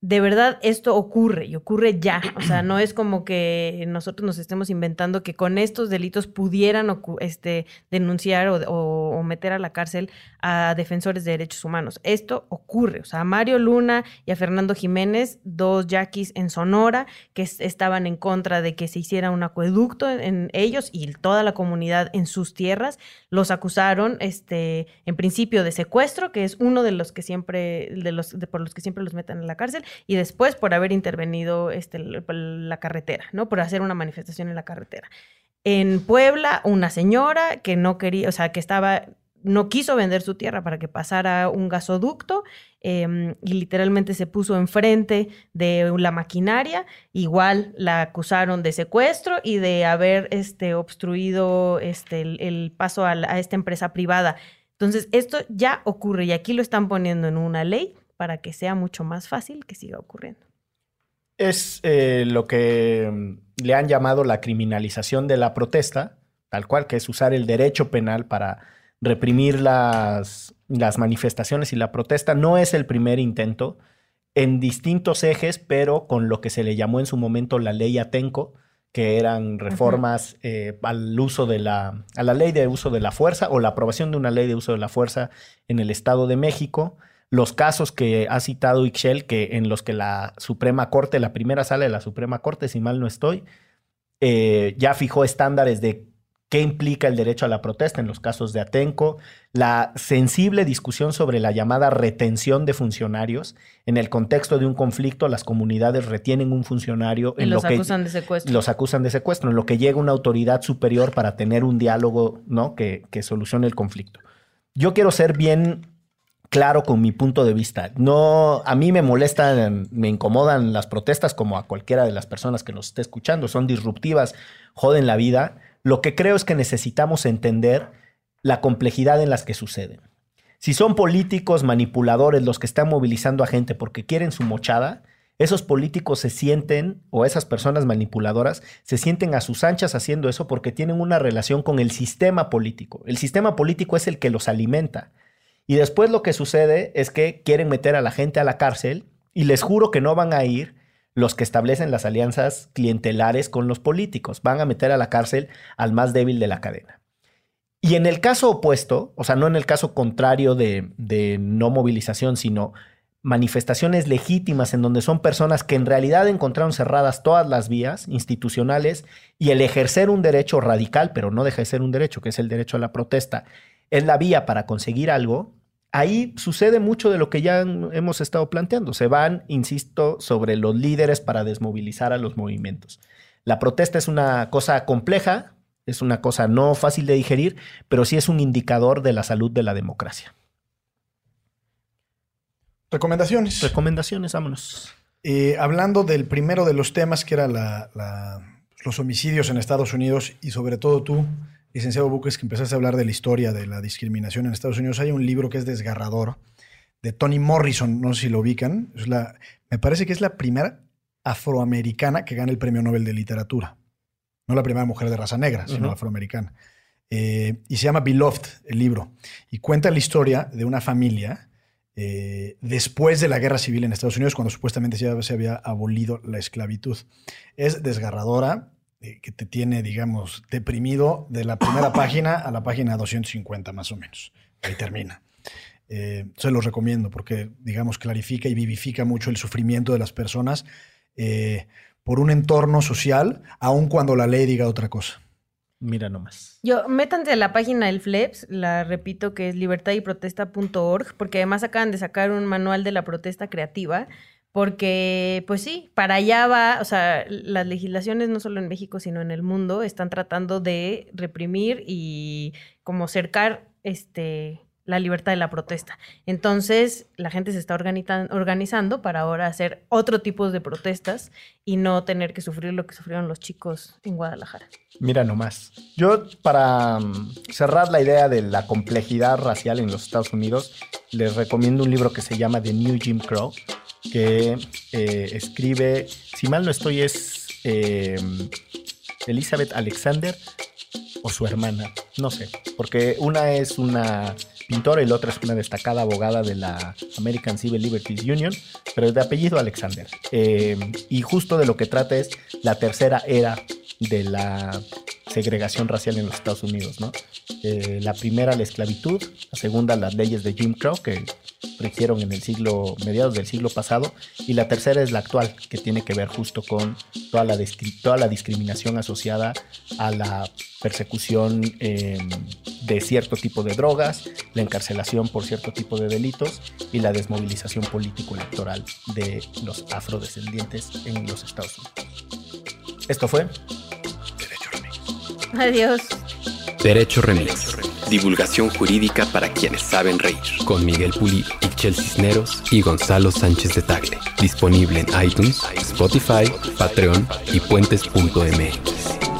de verdad esto ocurre y ocurre ya. O sea, no <clears throat> es como que nosotros nos estemos inventando que con estos delitos pudieran este, denunciar o, meter a la cárcel a defensores de derechos humanos. Esto ocurre. O sea, a Mario Luna y a Fernando Jiménez, dos yaquis en Sonora, que estaban en contra de que se hiciera un acueducto en, ellos y toda la comunidad en sus tierras, los acusaron este, en principio de secuestro, que es uno de los que siempre, de los, por los que siempre los meten en la cárcel y después por haber intervenido este, la carretera, ¿no? Por hacer una manifestación en la carretera. En Puebla, una señora que no quería, o sea, que estaba no quiso vender su tierra para que pasara un gasoducto em, y literalmente se puso enfrente de la maquinaria. Igual la acusaron de secuestro y de haber este, obstruido este, el, paso a, a, esta empresa privada. Entonces, esto ya ocurre y aquí lo están poniendo en una ley para que sea mucho más fácil que siga ocurriendo. Es eh, lo que mm, le han llamado la criminalización de la protesta, tal cual, que es usar el derecho penal para reprimir las, las manifestaciones y la protesta. No es el primer intento en distintos ejes, pero con lo que se le llamó en su momento la ley Atenco, que eran reformas eh, al uso de la, a la ley de uso de la fuerza o la aprobación de una ley de uso de la fuerza en el Estado de México los casos que ha citado Ixchel, que en los que la Suprema Corte, la primera sala de la Suprema Corte, si mal no estoy, eh, ya fijó estándares de qué implica el derecho a la protesta en los casos de Atenco, la sensible discusión sobre la llamada retención de funcionarios. En el contexto de un conflicto, las comunidades retienen un funcionario y los acusan de secuestro. Los acusan de secuestro, en lo que llega una autoridad superior para tener un diálogo ¿no? que, que solucione el conflicto. Yo quiero ser bien claro con mi punto de vista. No, a mí me molestan, me incomodan las protestas como a cualquiera de las personas que nos esté escuchando. Son disruptivas, joden la vida. Lo que creo es que necesitamos entender la complejidad en las que suceden. Si son políticos manipuladores los que están movilizando a gente porque quieren su mochada, esos políticos se sienten, o esas personas manipuladoras, se sienten a sus anchas haciendo eso porque tienen una relación con el sistema político. El sistema político es el que los alimenta. Y después lo que sucede es que quieren meter a la gente a la cárcel y les juro que no van a ir los que establecen las alianzas clientelares con los políticos. Van a meter a la cárcel al más débil de la cadena. Y en el caso opuesto, o sea, no en el caso contrario de, no movilización, sino manifestaciones legítimas en donde son personas que en realidad encontraron cerradas todas las vías institucionales y el ejercer un derecho radical, pero no deja de ser un derecho, que es el derecho a la protesta, es la vía para conseguir algo, ahí sucede mucho de lo que ya hemos estado planteando. Se van, insisto, sobre los líderes para desmovilizar a los movimientos. La protesta es una cosa compleja, es una cosa no fácil de digerir, pero sí es un indicador de la salud de la democracia. Recomendaciones. Recomendaciones, vámonos. Eh, hablando del primero de los temas, que era los homicidios en Estados Unidos, y sobre todo tú, licenciado Buques, que empezaste a hablar de la historia de la discriminación en Estados Unidos, hay un libro que es desgarrador de Toni Morrison, no sé si lo ubican. Es la, me parece que es la primera afroamericana que gana el premio Nobel de Literatura. No la primera mujer de raza negra, sino afroamericana. Eh, y se llama Beloved, el libro. Y cuenta la historia de una familia eh, después de la guerra civil en Estados Unidos, cuando supuestamente ya se había abolido la esclavitud. Es desgarradora, que te tiene, digamos, deprimido de la primera <coughs> página a la página 250 más o menos. Ahí termina. Eh, se los recomiendo porque, digamos, clarifica y vivifica mucho el sufrimiento de las personas eh, por un entorno social, aun cuando la ley diga otra cosa. Mira nomás. Yo, métanse a la página del FLEPS, la repito que es libertadyprotesta.org, porque además acaban de sacar un manual de la protesta creativa porque, pues sí, para allá va, o sea, las legislaciones no solo en México, sino en el mundo, están tratando de reprimir y como cercar este, la libertad de la protesta. Entonces, la gente se está organizando para ahora hacer otro tipo de protestas y no tener que sufrir lo que sufrieron los chicos en Guadalajara. Mira nomás. Yo, para mm, cerrar la idea de la complejidad racial en los Estados Unidos, les recomiendo un libro que se llama The New Jim Crow que eh, escribe, si mal no estoy, es eh, Elizabeth Alexander o su hermana, no sé, porque una es una pintora y la otra es una destacada abogada de la American Civil Liberties Union, pero es de apellido Alexander. Eh, y justo de lo que trata es la tercera era de la segregación racial en los Estados Unidos, ¿no? Eh, la primera, la esclavitud, la segunda, las leyes de Jim Crow, que hicieron en el siglo, mediados del siglo pasado, y la tercera es la actual, que tiene que ver justo con toda la, toda la discriminación asociada a la persecución em, de cierto tipo de drogas, la encarcelación por cierto tipo de delitos y la desmovilización político-electoral de los afrodescendientes en los Estados Unidos. Esto fue Adiós. Derecho Remix. Divulgación jurídica para quienes saben reír. Con Miguel Puli, Ixchel Cisneros y Gonzalo Sánchez de Tagle. Disponible en iTunes, Spotify, Patreon y puentes.mx.